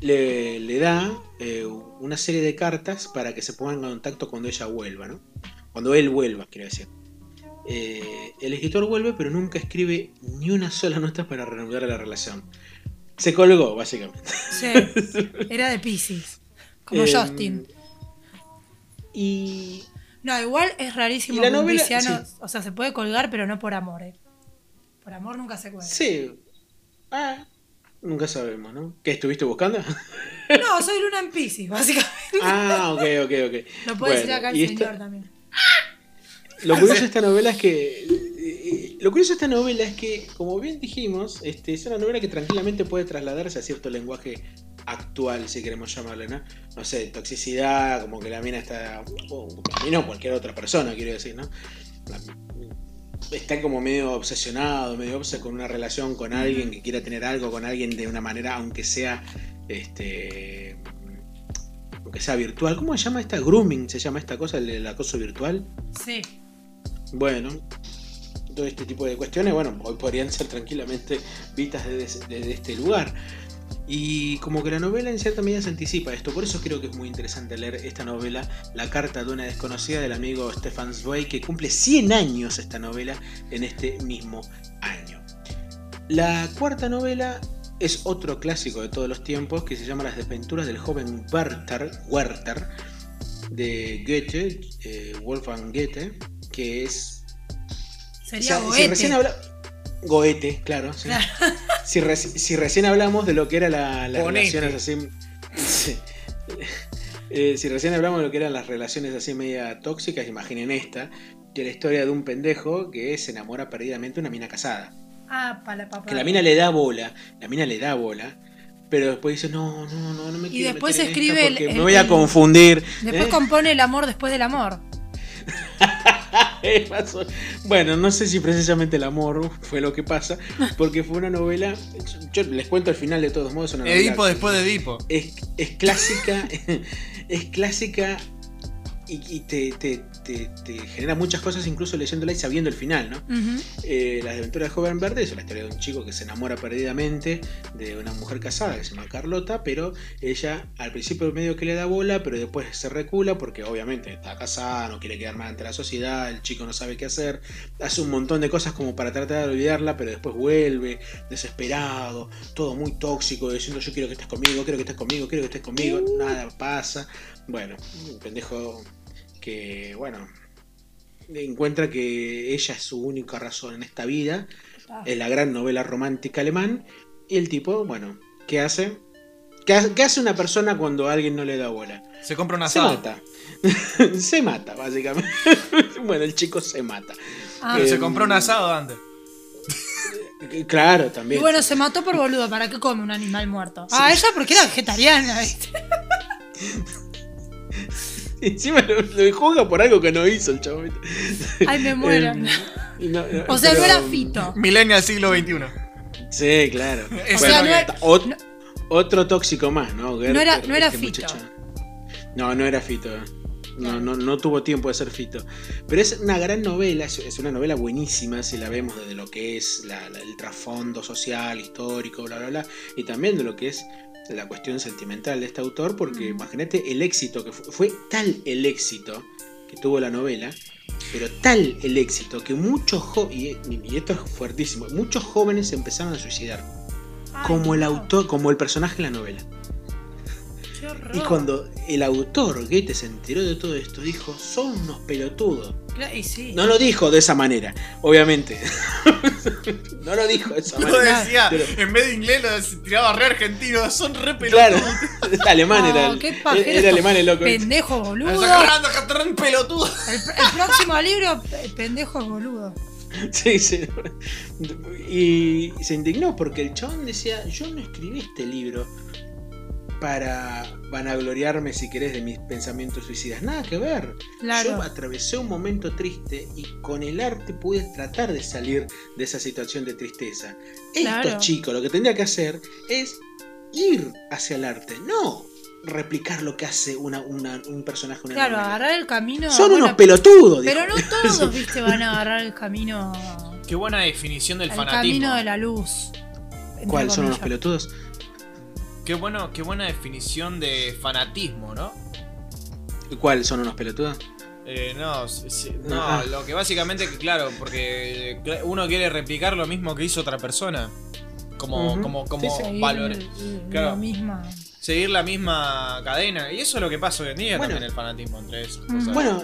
le, le da eh, una serie de cartas para que se pongan en contacto cuando ella vuelva, ¿no? Cuando él vuelva, quiero decir. Eh, el escritor vuelve, pero nunca escribe ni una sola nota para reanudar la relación. Se colgó, básicamente. Sí, era de Pisces. Como Em, Justin. Y No, igual es rarísimo la que un novela- pisciano- sí. o sea, se puede colgar, pero no por amor, ¿eh? Por amor nunca se cuelga. sí. Ah, nunca sabemos, ¿no? ¿Qué estuviste buscando? No, soy luna en Pisces, básicamente. ah, ok, ok, ok. Lo puede decir Bueno, acá el señor esta- también. Lo curioso de esta novela es que. eh, Lo curioso de esta novela es que, como bien dijimos, este, es una novela que tranquilamente puede trasladarse a cierto lenguaje actual, si queremos llamarle, ¿no? No sé, toxicidad, como que la mina está. O la mina o cualquier otra persona, quiero decir, ¿no? La- está como medio obsesionado, medio obse con una relación con alguien que quiera tener algo con alguien de una manera, aunque sea. Este. Aunque sea virtual. ¿Cómo se llama esta? Grooming, se llama esta cosa, el, el acoso virtual. Sí. Bueno, todo este tipo de cuestiones, bueno, hoy podrían ser tranquilamente vistas desde, este lugar. Y como que la novela en cierta medida se anticipa esto, por eso creo que es muy interesante leer esta novela, La carta de una desconocida del amigo Stefan Zweig, que cumple 100 años esta novela en este mismo año. La cuarta novela es otro clásico de todos los tiempos que se llama Las desventuras del joven Werther, Werther de Goethe, eh, Wolfgang Goethe, que es Sería o sea, si Goethe. recién habla- Goethe, claro. sí. Claro. Si, re- si recién hablamos de lo que eran la- las relaciones así. sí. Eh, si recién hablamos de lo que eran las relaciones así media tóxicas, imaginen esta, que la historia de un pendejo que se enamora perdidamente de una mina casada. Ah, para papá. Que la mina le da bola, la mina le da bola, pero después dice, no, no, no, no me Y quiero después meter en escribe esta el- porque el- me voy a el- confundir. Después ¿eh? compone el amor después del amor. Bueno, no sé si precisamente el amor fue lo que pasa, porque fue una novela. Yo les cuento al final de todos modos. es Una novela Edipo después de Edipo. es, es clásica, es clásica y, y te, te- te- te genera muchas cosas, incluso leyéndola y sabiendo el final, ¿no? Ujú. Eh, Las aventuras de Joven Verde es la historia de un chico que se enamora perdidamente de una mujer casada que se llama Carlota, pero ella al principio medio que le da bola, pero después se recula porque obviamente está casada, no quiere quedar mal ante la sociedad, el chico no sabe qué hacer, hace un montón de cosas como para tratar de olvidarla, pero después vuelve desesperado, todo muy tóxico, diciendo yo quiero que estés conmigo, quiero que estés conmigo, quiero que estés conmigo, nada pasa. Bueno, un pendejo que, bueno, encuentra que ella es su única razón en esta vida, Ah. es la gran novela romántica alemán, y el tipo, bueno, ¿qué hace? ¿Qué, ha- qué hace una persona cuando alguien no le da bola? Se compra un Se asado. mata. se mata, básicamente. bueno, el chico se mata. Ah. Pero Eh, se compró un asado antes. Claro, Y también. bueno, se mató por boludo. ¿Para qué come un animal muerto? Ah, ella porque era vegetariana, ¿viste? Encima lo, lo juzga por algo que no hizo el chabón. Ay, me muero. Y no- no, o sea, no era fito. Millennial siglo XXI. Sí, claro. O sea, no era- ta- ot- no- otro tóxico más, ¿no? No era- no era este Fito. muchacho. No, no era Fito. No, no, no tuvo tiempo de ser Fito. Pero es una gran novela, es- es una novela buenísima si la vemos desde lo que es la- la- el trasfondo social, histórico, bla, bla, bla. Y también de lo que es la cuestión sentimental de este autor, porque Mm. imagínate el éxito que fue, fue tal el éxito que tuvo la novela, pero tal el éxito que muchos jóvenes, y esto es fuertísimo, muchos jóvenes se empezaron a suicidar Ay, como el autor, como el personaje en la novela. Y cuando el autor Goethe se enteró de todo esto, dijo, son unos pelotudos. Cla- Y sí. No lo dijo de esa manera, obviamente. no lo dijo de esa Lo manera. decía, pero- en vez de inglés lo tiraba re argentino. Son re pelotudos. Claro, alemán era, No, el- qué era alemán el loco. Pendejo boludo. Pelotudo. El, el próximo libro, eh, pendejo boludo. Sí, sí. Y se indignó porque el chabón decía, yo no escribí este libro para vanagloriarme, si querés, de mis pensamientos suicidas. Nada que ver. Claro. Yo atravesé un momento triste y con el arte pude tratar de salir de esa situación de tristeza. Claro. Estos chicos lo que tendría que hacer es ir hacia el arte, no replicar lo que hace una, una- un personaje una Claro, novela. agarrar el camino. Son bueno, unos pelotudos. dijo. Pero no todos, viste, van a agarrar el camino. Qué buena definición del El fanatismo. camino de la luz. ¿Cuáles son unos pelotudos? Qué, bueno, qué buena definición de fanatismo, ¿no? ¿Cuáles son unos pelotudos? Eh, no, sí, no, Ah. lo que básicamente, que, claro, porque eh, uno quiere replicar lo mismo que hizo otra persona. Como, Ujú. como, como Sí. Seguir claro. la misma. seguir la misma cadena. Y eso es lo que pasa hoy en día Bueno. también, el fanatismo entre eso. Bueno,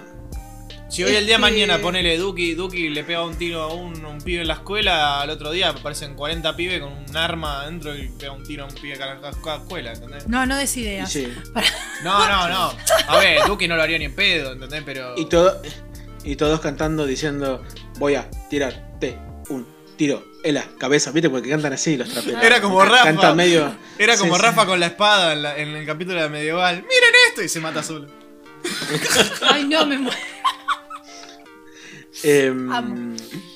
si hoy el día de este- mañana ponele Duki, Duki le pega un tiro a un, un pibe en la escuela, al otro día aparecen 40 pibes con un arma adentro y pega un tiro a un pibe cada- cada escuela, ¿entendés? No, no des ideas. sí. No, no, no. A ver, Duki no lo haría ni en pedo, ¿entendés? Pero. y, todo, y todos cantando diciendo: Voy a tirarte un tiro en la cabeza. ¿Viste? Porque cantan así los traperos. Era como Rafa. Cantan medio. Era como Sí, Rafa sí. con la espada en, la- en el capítulo de la medieval. ¡Miren esto! Y se mata solo. Ay, no, me muero. Em,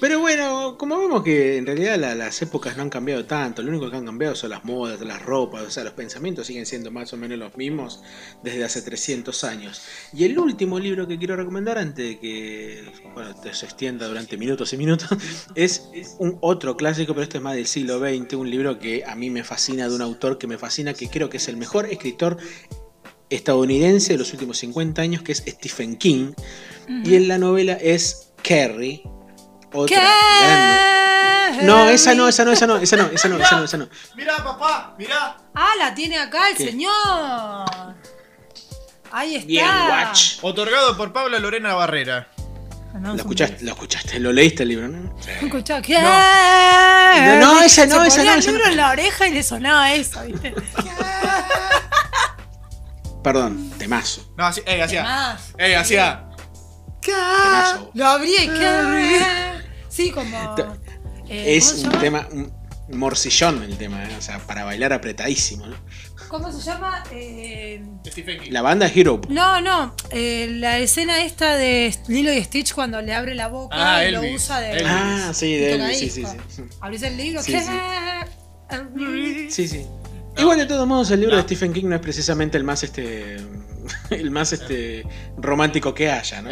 pero bueno, como vemos que en realidad la- las épocas no han cambiado tanto, lo único que han cambiado son las modas, las ropas, o sea, los pensamientos siguen siendo más o menos los mismos desde hace 300 años. Y el último libro que quiero recomendar antes de que bueno, se extienda durante minutos y minutos es un otro clásico, pero este es más del siglo XX, un libro que a mí me fascina, de un autor que me fascina, que creo que es el mejor escritor estadounidense de los últimos 50 años, que es Stephen King. Y en la novela es Carrie. Otra. No, esa no, esa no, esa no, esa no, esa no, esa no, esa no. Mirá, papá, mirá. Ah, la tiene acá el ¿Qué? señor. Ahí está. Bien, watch. Otorgado por Pablo Lorena Barrera. Mandamos Lo escuchaste, lo escuchaste, lo leíste el libro, ¿no? Escuchá, ¿qué? No, no, esa no, Se esa ponía no, el esa libro no. en la oreja y le sonaba eso, ¿viste? Perdón, temazo. No, así, ey, hacía. Más. Ey, hacía. Lo abrí y Carrie. Sí, como. eh, Es ¿cómo se un llama? tema, un morcillón el tema, ¿eh? o sea, para bailar apretadísimo, ¿no? ¿Cómo se llama? Eh, Stephen King. La banda Hero. No, no. eh, la escena esta de Lilo y Stitch cuando le abre la boca Ah, y lo Elvis. usa de. Elvis. Ah, sí, de él, sí, sí, sí. Abrís el libro. Sí, ¿qué? sí. Elvis. Sí, sí. Igual de todos modos el libro No. de Stephen King no es precisamente el más este el más este romántico que haya, ¿no?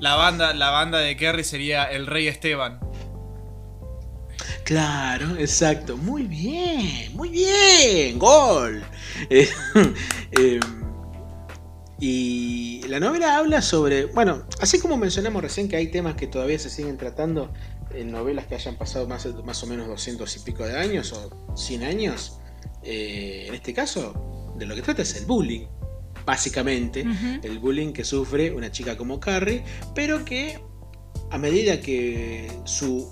La banda, la banda de Kerry sería el Rey Esteban. Claro, exacto. Muy bien, muy bien. Gol. Eh, eh, y la novela habla sobre, bueno, así como mencionamos recién que hay temas que todavía se siguen tratando en novelas que hayan pasado más, más o menos 200 y pico de años o 100 años, eh, en este caso, de lo que trata es el bullying, básicamente. El bullying que sufre una chica como Carrie, pero que a medida que su,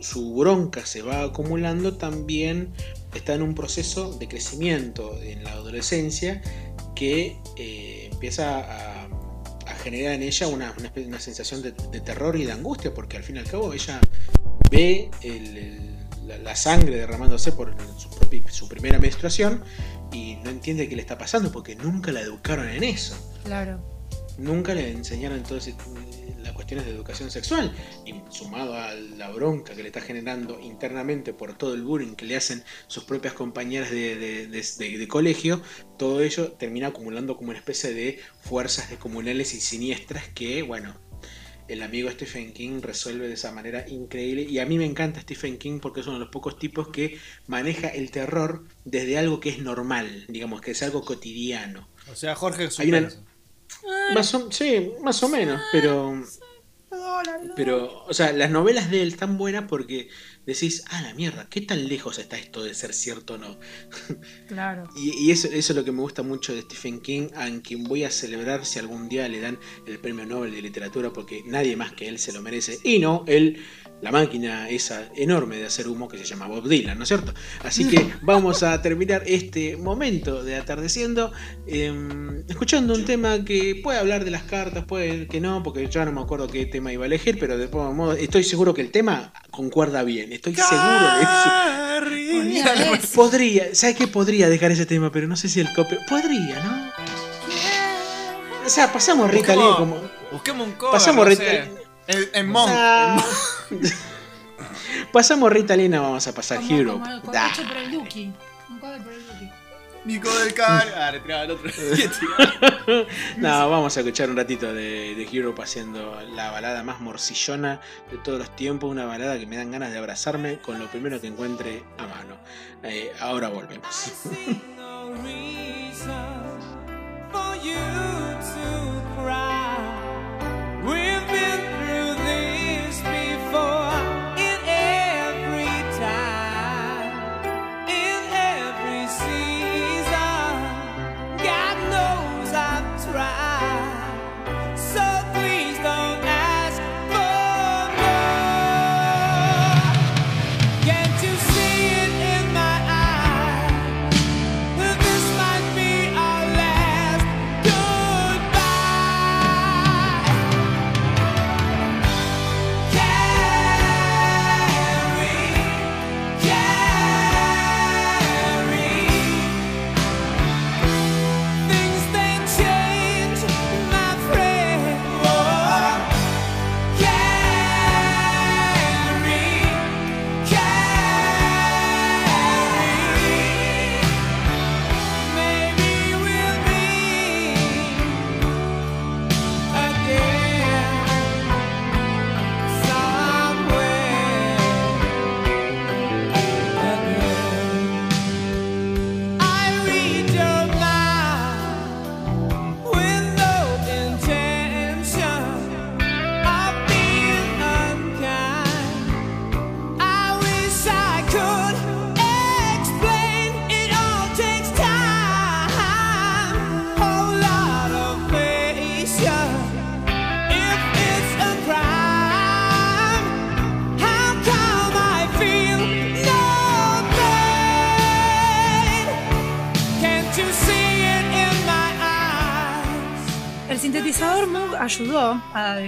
su bronca se va acumulando, también está en un proceso de crecimiento en la adolescencia que eh, empieza a, a generar en ella una, una sensación de, de terror y de angustia, porque al fin y al cabo ella ve el- el- la, la sangre derramándose por su, su primera menstruación y no entiende qué le está pasando porque nunca la educaron en eso Claro. nunca le enseñaron entonces eh, las cuestiones de educación sexual y sumado a la bronca que le está generando internamente por todo el bullying que le hacen sus propias compañeras de, de- de- de- de colegio, todo ello termina acumulando como una especie de fuerzas descomunales y siniestras que, bueno, el amigo Stephen King resuelve de esa manera increíble y a mí me encanta Stephen King porque es uno de los pocos tipos que maneja el terror desde algo que es normal, digamos, que es algo cotidiano. O sea, Jorge una- Suspenso. Más o, sí, más o menos, pero, pero, o sea, las novelas de él están buenas porque decís, ah, la mierda, ¿qué tan lejos está esto de ser cierto o no? Claro. Y, y eso, eso es lo que me gusta mucho de Stephen King, a quien voy a celebrar si algún día le dan el premio Nobel de literatura, porque nadie más que él se lo merece. Y no, él, la máquina esa enorme de hacer humo que se llama Bob Dylan, ¿no es cierto? Así que vamos a terminar este momento de atardeciendo eh, escuchando un tema que puede hablar de las cartas, puede que no, porque ya no me acuerdo qué tema iba a elegir, pero de todos modos estoy seguro que el tema concuerda bien, estoy seguro de eso. Podría, ¿sabes qué? Podría dejar ese tema, pero no sé si el copy. Podría, ¿no? O sea, pasamos Rita Lee como. Busquemos un cover, Pasamos no Rita. En, en Monk. Ah. pasamos Rita Lee, no vamos a pasar Como- Hero. como- como Da. hecho por el Duki. Un cover por el Duki. Nico del Car. Ah, le tiraba el otro. no, vamos a escuchar un ratito de, de Hero haciendo la balada más morcillona de todos los tiempos. Una balada que me dan ganas de abrazarme con lo primero que encuentre a mano. Eh, ahora volvemos. for you to cry.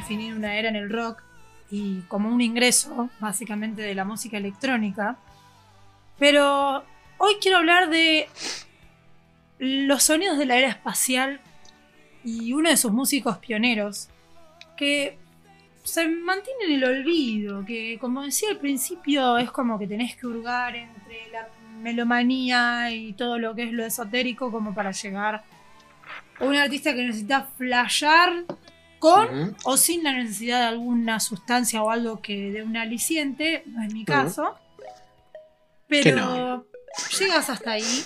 Definir una era en el rock y como un ingreso, básicamente, de la música electrónica. Pero hoy quiero hablar de los sonidos de la era espacial y uno de sus músicos pioneros, que se mantiene en el olvido, que como decía al principio es como que tenés que hurgar entre la melomanía y todo lo que es lo esotérico como para llegar a un artista que necesita flashear con o sin la necesidad de alguna sustancia o algo que dé un aliciente, no es mi caso. Pero no. llegas hasta ahí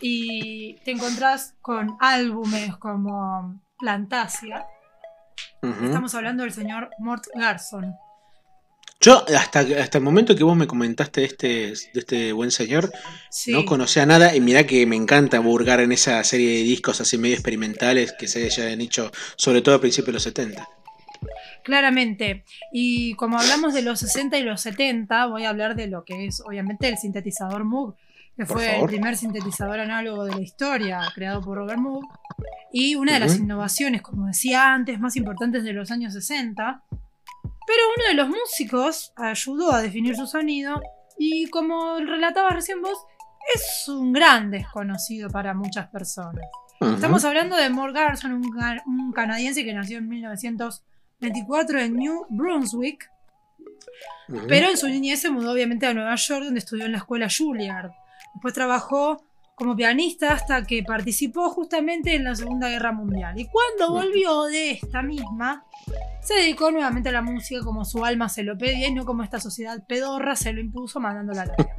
y te encontrás con álbumes como Plantasia. Estamos hablando del señor Mort Garson. Yo, hasta, hasta el momento que vos me comentaste de este, de este buen señor, Sí. no conocía nada y mirá que me encanta burgar en esa serie de discos así medio experimentales que se hayan hecho, sobre todo a principios de los 70. Claramente. Y como hablamos de los 60 y los 70, voy a hablar de lo que es obviamente el sintetizador Moog, que Por fue el primer sintetizador análogo de la historia, creado por Robert Moog. Y una de las innovaciones, como decía antes, más importantes de los años 60. Pero uno de los músicos ayudó a definir su sonido y como relataba recién vos, es un gran desconocido para muchas personas. Estamos hablando de Mort Garson, un, ca- un canadiense que nació en 1924 en New Brunswick, pero en su niñez se mudó obviamente a Nueva York, donde estudió en la escuela Juilliard. Después trabajó como pianista hasta que participó justamente en la Segunda Guerra Mundial. Y cuando volvió de esta misma, se dedicó nuevamente a la música como su alma se lo pedía y no como esta sociedad pedorra se lo impuso mandándola a la guerra.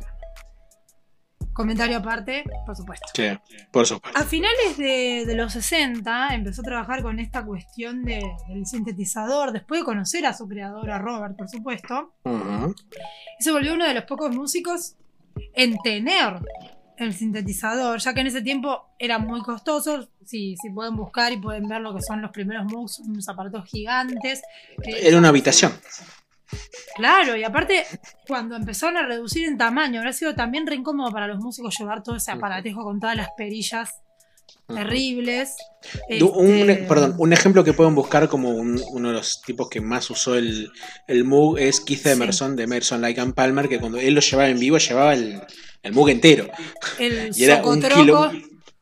Comentario aparte, por supuesto. Sí, por supuesto. A finales de, de los 60 empezó a trabajar con esta cuestión de- del sintetizador, después de conocer a su creador, a Robert, por supuesto, y se volvió uno de los pocos músicos en tener el sintetizador, ya que en ese tiempo era muy costoso. Si, si pueden buscar y pueden ver lo que son los primeros Moogs, son unos aparatos gigantes. que- Era una habitación. Claro, y aparte, cuando empezaron a reducir en tamaño, habrá sido también re incómodo para los músicos llevar todo ese aparatejo con todas las perillas terribles. Un, Este, perdón, un ejemplo que pueden buscar como un- uno de los tipos que más usó el, el Moog es Keith Sí. Emerson de Emerson and Palmer, que cuando él lo llevaba en vivo llevaba el, el Moog entero. El Y era un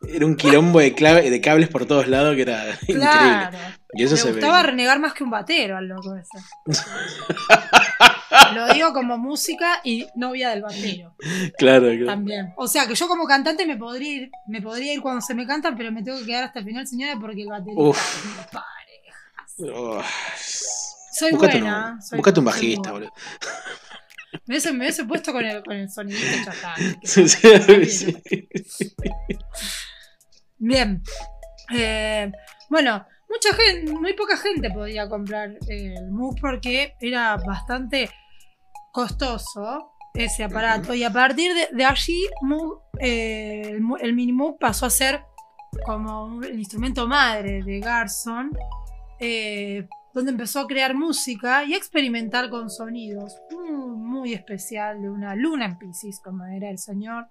Era un quilombo de, clave, de cables por todos lados que era increíble. Claro. Y eso Me se gustaba ve. renegar más que un batero al loco ese. Lo digo como música y novia del batero Claro, claro. también. O sea que yo como cantante me podría ir, me podría ir cuando se me cantan, pero me tengo que quedar hasta el final, señora, porque el Uf. es mi pareja. Oh, Soy Buscate, buena. uno- soy- buscate un bajista, boludo. Me hubiese, me hubiese puesto con el, con el sonidito ya está. Sí, sí, bien. sí. Bien. Eh, bueno, mucha gente, muy poca gente podía comprar eh, el Moog porque era bastante costoso ese aparato. Y a partir de, de allí, eh, el, el Mini Moog pasó a ser como el instrumento madre de Garson, eh, donde empezó a crear música y a experimentar con sonidos muy, especial de una luna en Pisces, como era el señor.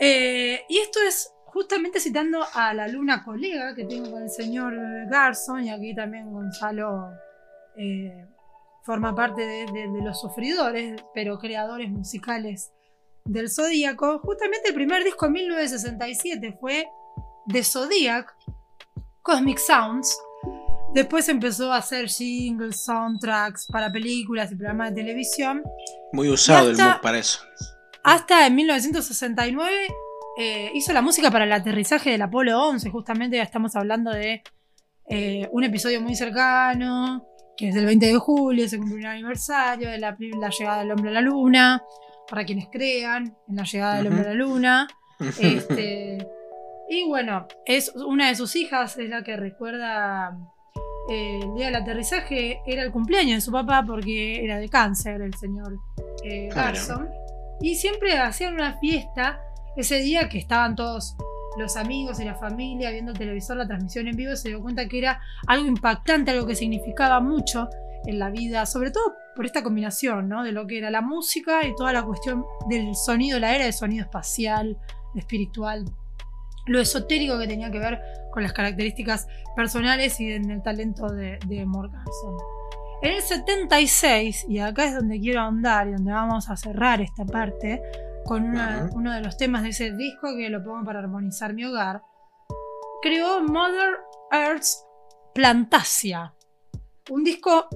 Eh, y esto es justamente citando a la luna colega que tengo con el señor Garson, y aquí también Gonzalo eh, forma parte de, de- de los sufridores, pero creadores musicales del Zodíaco. Justamente el primer disco en 1967 fue The Zodiac, Cosmic Sounds. Después empezó a hacer jingles, soundtracks para películas y programas de televisión. Muy usado el MOOC para eso. Hasta en 1969 eh, hizo la música para el aterrizaje del Apolo 11. Justamente ya estamos hablando de eh, un episodio muy cercano, que es del 20 de julio, se cumple un aniversario de la llegada del hombre a la luna. Para quienes crean en la llegada del hombre a la luna. Este, y bueno, es una de sus hijas, es la que recuerda eh, el día del aterrizaje, era el cumpleaños de su papá porque era de cáncer el señor eh, Claro. Garson. Y siempre hacían una fiesta ese día que estaban todos los amigos y la familia viendo el televisor, la transmisión en vivo, se dio cuenta que era algo impactante, algo que significaba mucho en la vida, sobre todo por esta combinación, ¿no? De lo que era la música y toda la cuestión del sonido, la era del sonido espacial, espiritual, lo esotérico que tenía que ver con las características personales y en el talento de, de Morganson. En el 76, y acá es donde quiero ahondar y donde vamos a cerrar esta parte, con una- Ujú. uno de los temas de ese disco que lo pongo para armonizar mi hogar, creó Mother Earth's Plantasia, un disco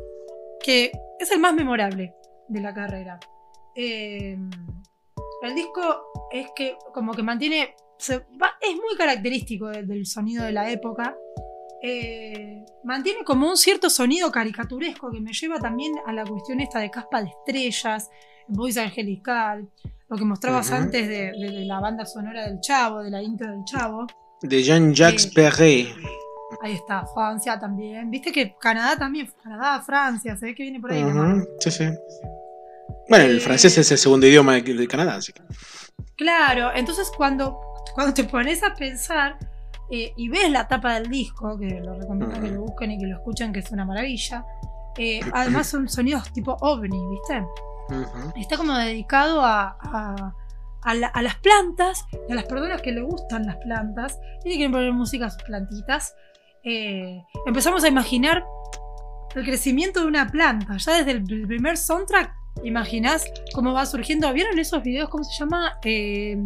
que es el más memorable de la carrera. Eh, el disco es que como que mantiene, se va- es muy característico de- del sonido de la época. Eh, mantiene como un cierto sonido caricaturesco que me lleva también a la cuestión esta de caspa de estrellas, voice angelical, lo que mostrabas antes de, de- de la banda sonora del Chavo, de la intro del Chavo. De Jean-Jacques Eh, Perret. Ahí está, Francia también. Viste que Canadá también, Canadá, Francia, se ve que viene por ahí. Sí, sí. Bueno, el Eh, francés es el segundo idioma de, de Canadá, así que. Claro, entonces cuando, cuando te pones a pensar eh, y ves la tapa del disco, que lo recomiendo que lo busquen y que lo escuchen, que es una maravilla. eh, además son sonidos tipo ovni, ¿viste? Está como dedicado a, a- a la- a las plantas, y a las personas que le gustan las plantas y que quieren poner música a sus plantitas. Eh, empezamos a imaginar el crecimiento de una planta. Ya desde el pr- primer soundtrack, imaginás cómo va surgiendo. ¿Vieron esos videos? ¿Cómo se llama? Eh,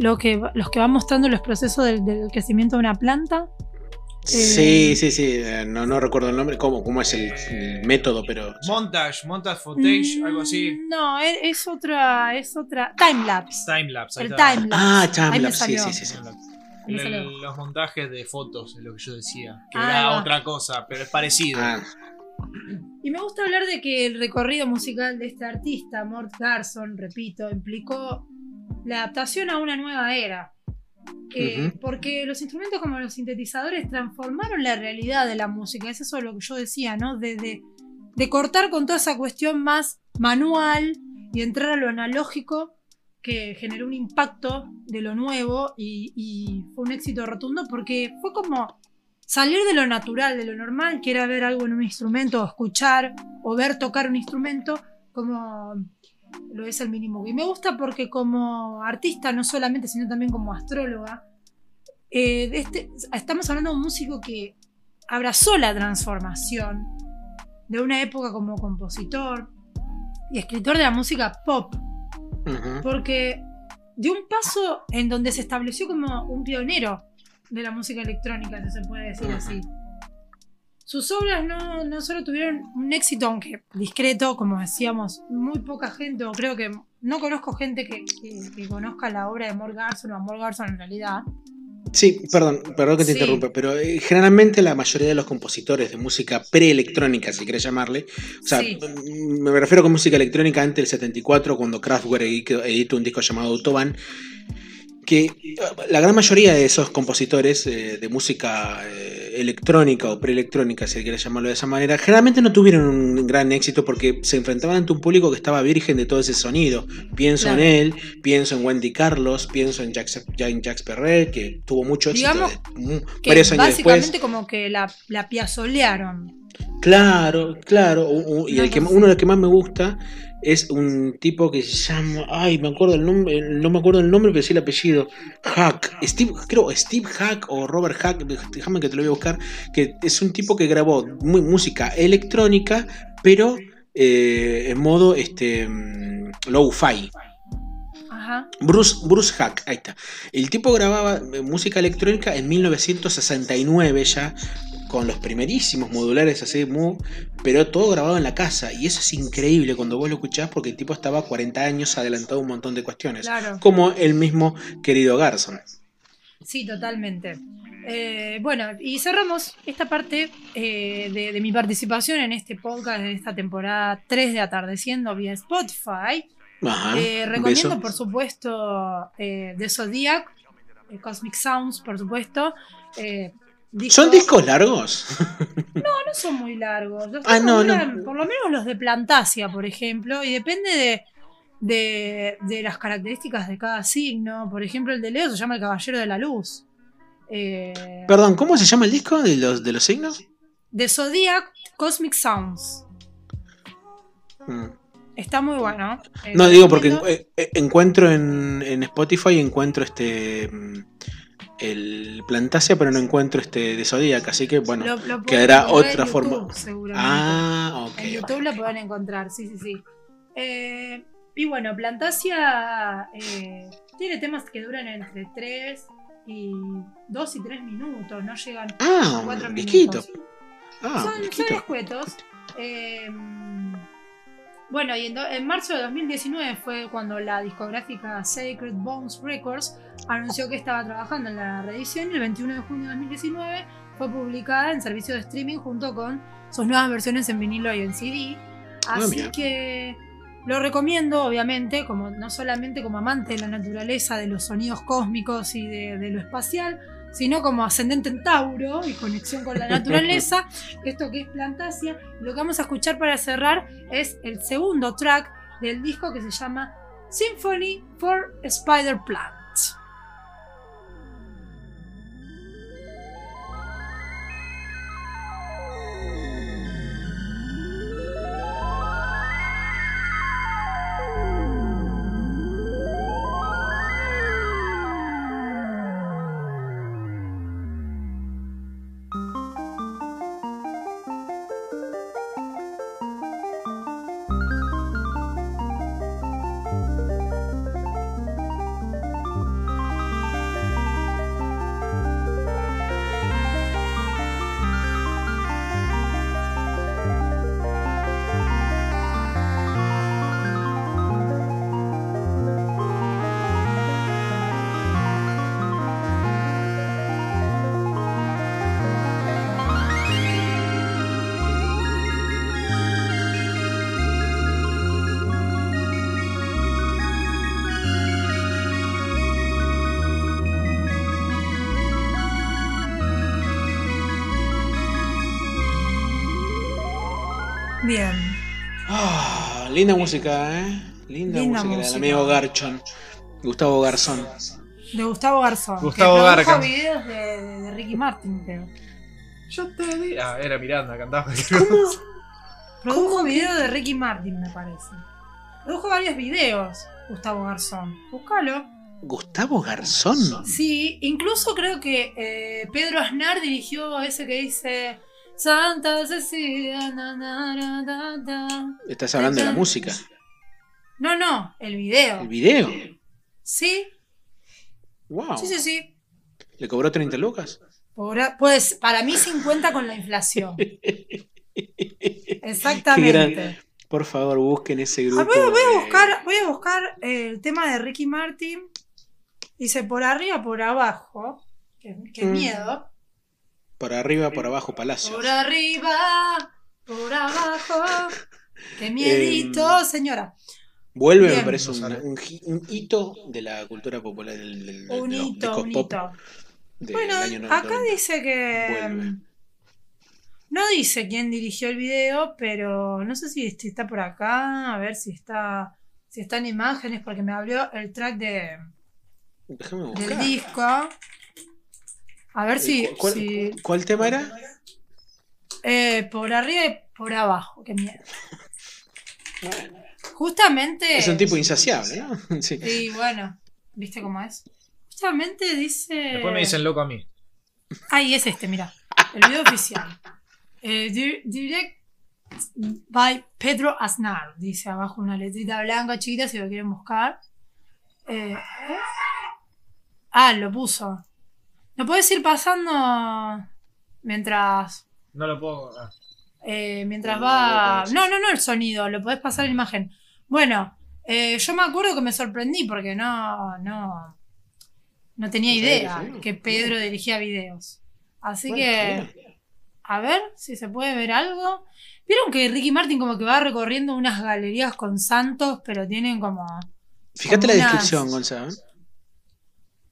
lo que, los que van mostrando los procesos del, del crecimiento de una planta. Sí, sí, sí. eh, No, no recuerdo el nombre, cómo, cómo es el, el método, pero. Montage, montage footage, Mm, algo así. No, es, es otra, es otra. Timelapse. Timelapse. El timelapse. Ah, timelapse, sí, sí, sí, sí. El- los montajes de fotos es lo que yo decía. Que Ah, era va. otra cosa, pero es parecido. Ah, Y me gusta hablar de que el recorrido musical de este artista, Mort Garson, repito, implicó la adaptación a una nueva era. Eh. Porque los instrumentos como los sintetizadores transformaron la realidad de la música. Es eso lo que yo decía, ¿no? De, de- de cortar con toda esa cuestión más manual y entrar a lo analógico que generó un impacto de lo nuevo y, y fue un éxito rotundo porque fue como salir de lo natural, de lo normal, que era ver algo en un instrumento o escuchar o ver tocar un instrumento como lo es el mínimo. Y me gusta porque como artista, no solamente, sino también como astróloga, eh, este, estamos hablando de un músico que abrazó la transformación de una época como compositor y escritor de la música pop, porque dio un paso en donde se estableció como un pionero de la música electrónica, si se puede decir así. Sus obras no, no solo tuvieron un éxito, aunque discreto, como decíamos, muy poca gente, o creo que no conozco gente que, que- que conozca la obra de Mort Garson o a Mort Garson en realidad. Sí, perdón, perdón que te Sí. interrumpa, pero eh, generalmente la mayoría de los compositores de música preelectrónica, si querés llamarle, o sea, Sí. mm, me refiero con música electrónica antes del 74, cuando Kraftwerk editó editó un disco llamado Autobahn, que eh, la gran mayoría de esos compositores eh, de música eh, electrónica o preelectrónica, si querés llamarlo de esa manera, generalmente no tuvieron un gran éxito porque se enfrentaban ante un público que estaba virgen de todo ese sonido. Pienso Claro. en él, pienso en Wendy Carlos, pienso en Jacques, en Jacques Perret, que tuvo mucho éxito Digamos de- mm, Que varios años básicamente después. como que la, la piazolearon. Claro, claro. Y el que, uno de los que más me gusta es un tipo que se llama. Ay, me acuerdo el nombre. No me acuerdo el nombre, pero sí el apellido. Hack. Steve, creo Steve Hack o Robert Hack. Déjame que te lo voy a buscar. Que es un tipo que grabó muy, música electrónica, pero eh, en modo este mm, low-fi. Bruce, Bruce Hack, ahí está. El tipo grababa eh, música electrónica en 1969 ya, con los primerísimos modulares así, mu- pero todo grabado en la casa. Y eso es increíble cuando vos lo escuchás porque el tipo estaba 40 años adelantado un montón de cuestiones. Claro. Como el mismo querido Garson. Sí, totalmente. Eh, bueno, y cerramos esta parte eh, de, de mi participación en este podcast de esta temporada 3 de Atardeciendo vía Spotify. Ajá, Eh, recomiendo, beso. por supuesto, The Zodiac, Cosmic Sounds, por supuesto. eh, ¿Son discos largos? No, no son muy largos. Los Ah, no. Por lo menos los de Plantasia, por ejemplo, y depende de, de, de las características de cada signo. Por ejemplo, el de Leo se llama El Caballero de la Luz. Eh, Perdón, ¿cómo se llama el disco de los, de los signos? The Zodiac Cosmic Sounds. Mm. Está muy bueno. Eh, No, digo porque eh, eh, encuentro en, en Spotify encuentro este mm, el Plantasia, pero no encuentro este de Zodiac, así que bueno, Lo- lo quedará en otra YouTube, forma. seguramente. Ah, ok. en YouTube lo ok. pueden encontrar, sí, sí, sí. Eh, y bueno, Plantasia eh, tiene temas que duran entre 3 y 2 y 3 minutos, no llegan Ah, a 4 un minutos. disquito. Ah, son, son escuetos. Eh, bueno, y en, do- en marzo de 2019 fue cuando la discográfica Sacred Bones Records anunció que estaba trabajando en la reedición y el 21 de junio de 2019 fue publicada en servicio de streaming junto con sus nuevas versiones en vinilo y en CD. Ah, Así que lo recomiendo, obviamente, como no solamente como amante de la naturaleza, de los sonidos cósmicos y de, de lo espacial, sino como ascendente en Tauro y conexión con la naturaleza, esto que es Plantasia. Lo que vamos a escuchar para cerrar es el segundo track del disco que se llama Symphony for Spider Plant. Bien. Ah, linda música, ¿eh? Linda, Linda música, del música. amigo Garchon. Gustavo Garzón. De Gustavo Garzón. Gustavo que produjo Garca. videos de, de- de Ricky Martin, creo. Yo te di. Ah, era Miranda, cantaba. Produjo videos de Ricky Martin, me parece. Produjo varios videos, Gustavo Garzón. Búscalo. Gustavo Garzón. Sí, incluso creo que eh, Pedro Aznar dirigió ese que dice Santa Cecilia. na, na, na, na, na". Estás hablando de la música. No, no, el video. El video. Sí, Wow. sí, sí, sí. ¿Le cobró 30 lucas? Por- pues para mí 50 con la inflación. Exactamente. Por favor, busquen ese grupo. Ah, voy, a- voy a buscar, voy a buscar el tema de Ricky Martin. Dice por arriba, por abajo. Qué, qué Mm. miedo. Por arriba, por abajo, Palacio. Por arriba, por abajo. Qué miedito, Em, señora. Vuelve, me Bien. parece un, un hi- un hito de la cultura popular del, del- de Un los hito, un pop hito. Bueno, año acá 90. dice que. Vuelve. No dice quién dirigió el video, pero no sé si este está por acá. A ver si está. Si está en imágenes, porque me abrió el track de, Déjame del disco. A ver si. Eh, ¿Cuál, si- cuál tema era? eh, por arriba y por abajo, qué miedo. Justamente. Es un tipo insaciable, ¿no? Sí. Y bueno, ¿viste cómo es? Justamente dice. Después me dicen loco a mí. Ay, es este, mira. El video oficial. Eh, di- direct by Pedro Aznar. Dice abajo una letrita blanca chiquita si lo quieren buscar. Eh, ¿eh? Ah, lo puso. ¿Lo puedes ir pasando mientras. No lo puedo. eh, mientras No, va. no, no, No, el sonido, lo podés pasar en imagen. Bueno, eh, yo me acuerdo que me sorprendí porque no. No, no tenía idea que Pedro dirigía videos. Así Bueno, que. bien. A ver si se puede ver algo. Vieron que Ricky Martin como que va recorriendo unas galerías con santos, pero tienen como... Fíjate la unas- descripción, Gonzalo.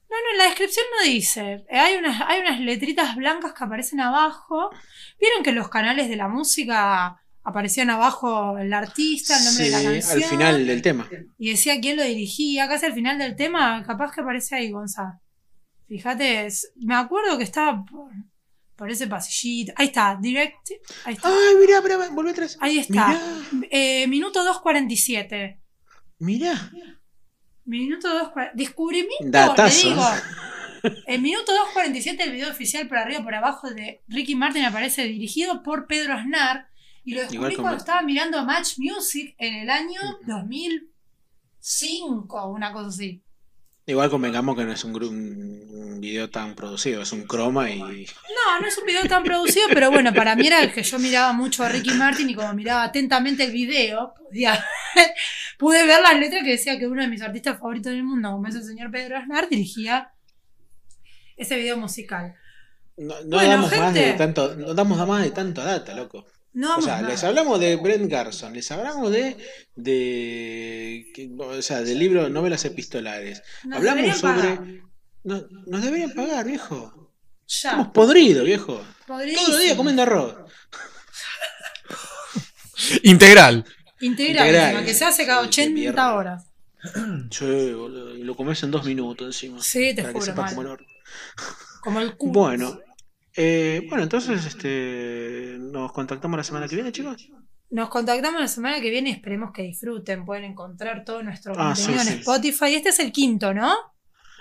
No, no, en la descripción no dice. Eh, Hay unas, hay unas letritas blancas que aparecen abajo. Vieron que los canales de la música aparecían abajo el artista, el nombre de la Sí, canción. al final del tema. Y decía quién lo dirigía. Casi al final del tema, capaz que aparece ahí, Gonzalo. Fíjate, es- me acuerdo que estaba por, por ese pasillito. Ahí está, direct. Ahí está. Ay, mirá, mirá, volvé atrás. Ahí está. Mirá, Eh, minuto 2.47. mirá. Minuto 2.47. Descubrimiento, Datazo. le digo. En minuto 2.47 el video oficial por arriba por abajo de Ricky Martin aparece dirigido por Pedro Aznar. Y lo descubrí cuando estaba mirando Match Music en el año 2005, una cosa así. Igual convengamos que no es un, video tan producido, es un croma y. No, no es un video tan producido, pero bueno, para mí era el que yo miraba mucho a Ricky Martin y como miraba atentamente el video, podía, pude ver las letras que decía que uno de mis artistas favoritos del mundo, como es el señor Pedro Aznar, dirigía ese video musical. No, no Bueno, damos más de gente. tanto, no damos más de tanto data, loco. No O sea, nada. les hablamos de Brent Garson, les hablamos de, de, que- o sea, del libro Novelas Epistolares. Nos hablamos sobre, nos deberían pagar, viejo. Ya. Estamos podridos, viejo. Podrísimo. Todo el día comiendo arroz. Integral. Integral, que se hace cada Sí, qué 80 mierda. horas. Che, boludo, y lo comes en dos minutos encima. Sí, te para que juro, sepa mal. como el orto. Como el culo. Bueno, eh, bueno, entonces este, nos contactamos la semana que viene, chicos. Nos contactamos la semana que viene y esperemos que disfruten. Pueden encontrar todo nuestro Ah, sí, contenido en sí. Spotify. Este es el quinto, ¿no?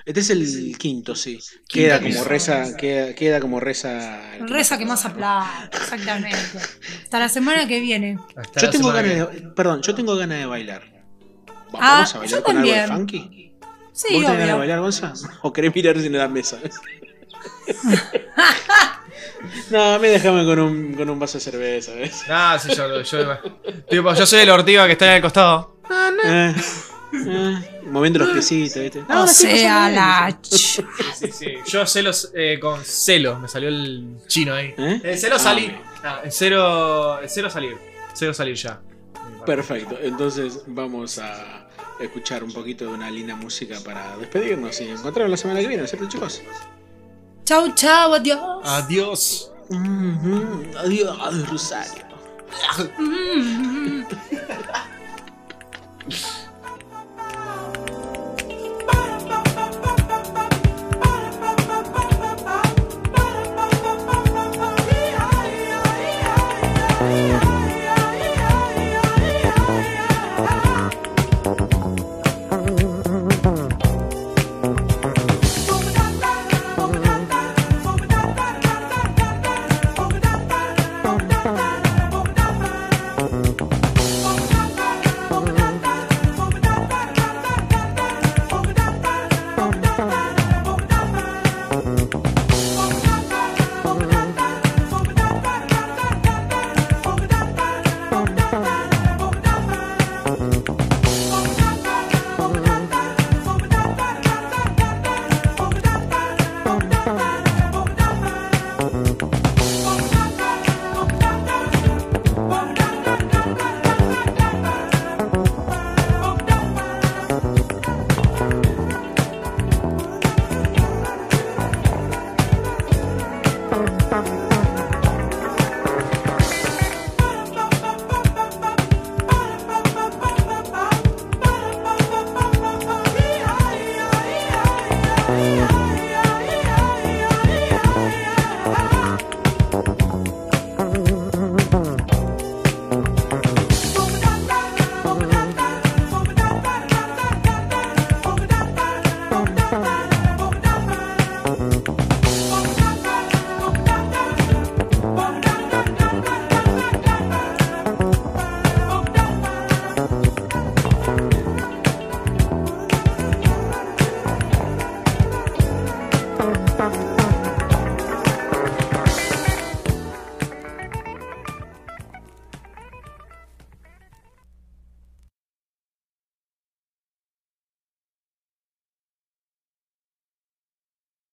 Este es el quinto, sí. Queda como reza, queda, queda como reza. el Reza que más aplaude, exactamente. Hasta la semana que viene. Hasta Yo tengo ganas de, perdón, yo tengo ganas de bailar. Ah, ¿Vamos a bailar yo con algo de también. funky? Sí, ¿Vos tenés ganas de bailar, Gonza? ¿O querés mirar en la mesa? no, a mí déjame con un, con un vaso de cerveza, ¿ves? Ah, sí, yo, yo, tipo, yo soy el ortiga que está ahí al costado. Eh, eh, moviendo los piecitos, ¿viste? No, o sea, la ch- Sí, sí. Yo celos eh, con celo. Me salió el chino ahí. ¿Eh? El celo Ah, salir. Ah, el cero, cero salir. Cero salir ya. Perfecto, entonces vamos a escuchar un poquito de una linda música para despedirnos y encontrarnos la semana que viene, ¿cierto, chicos? Chau, chau, adiós. Adiós. Adiós, Rosario. Mm.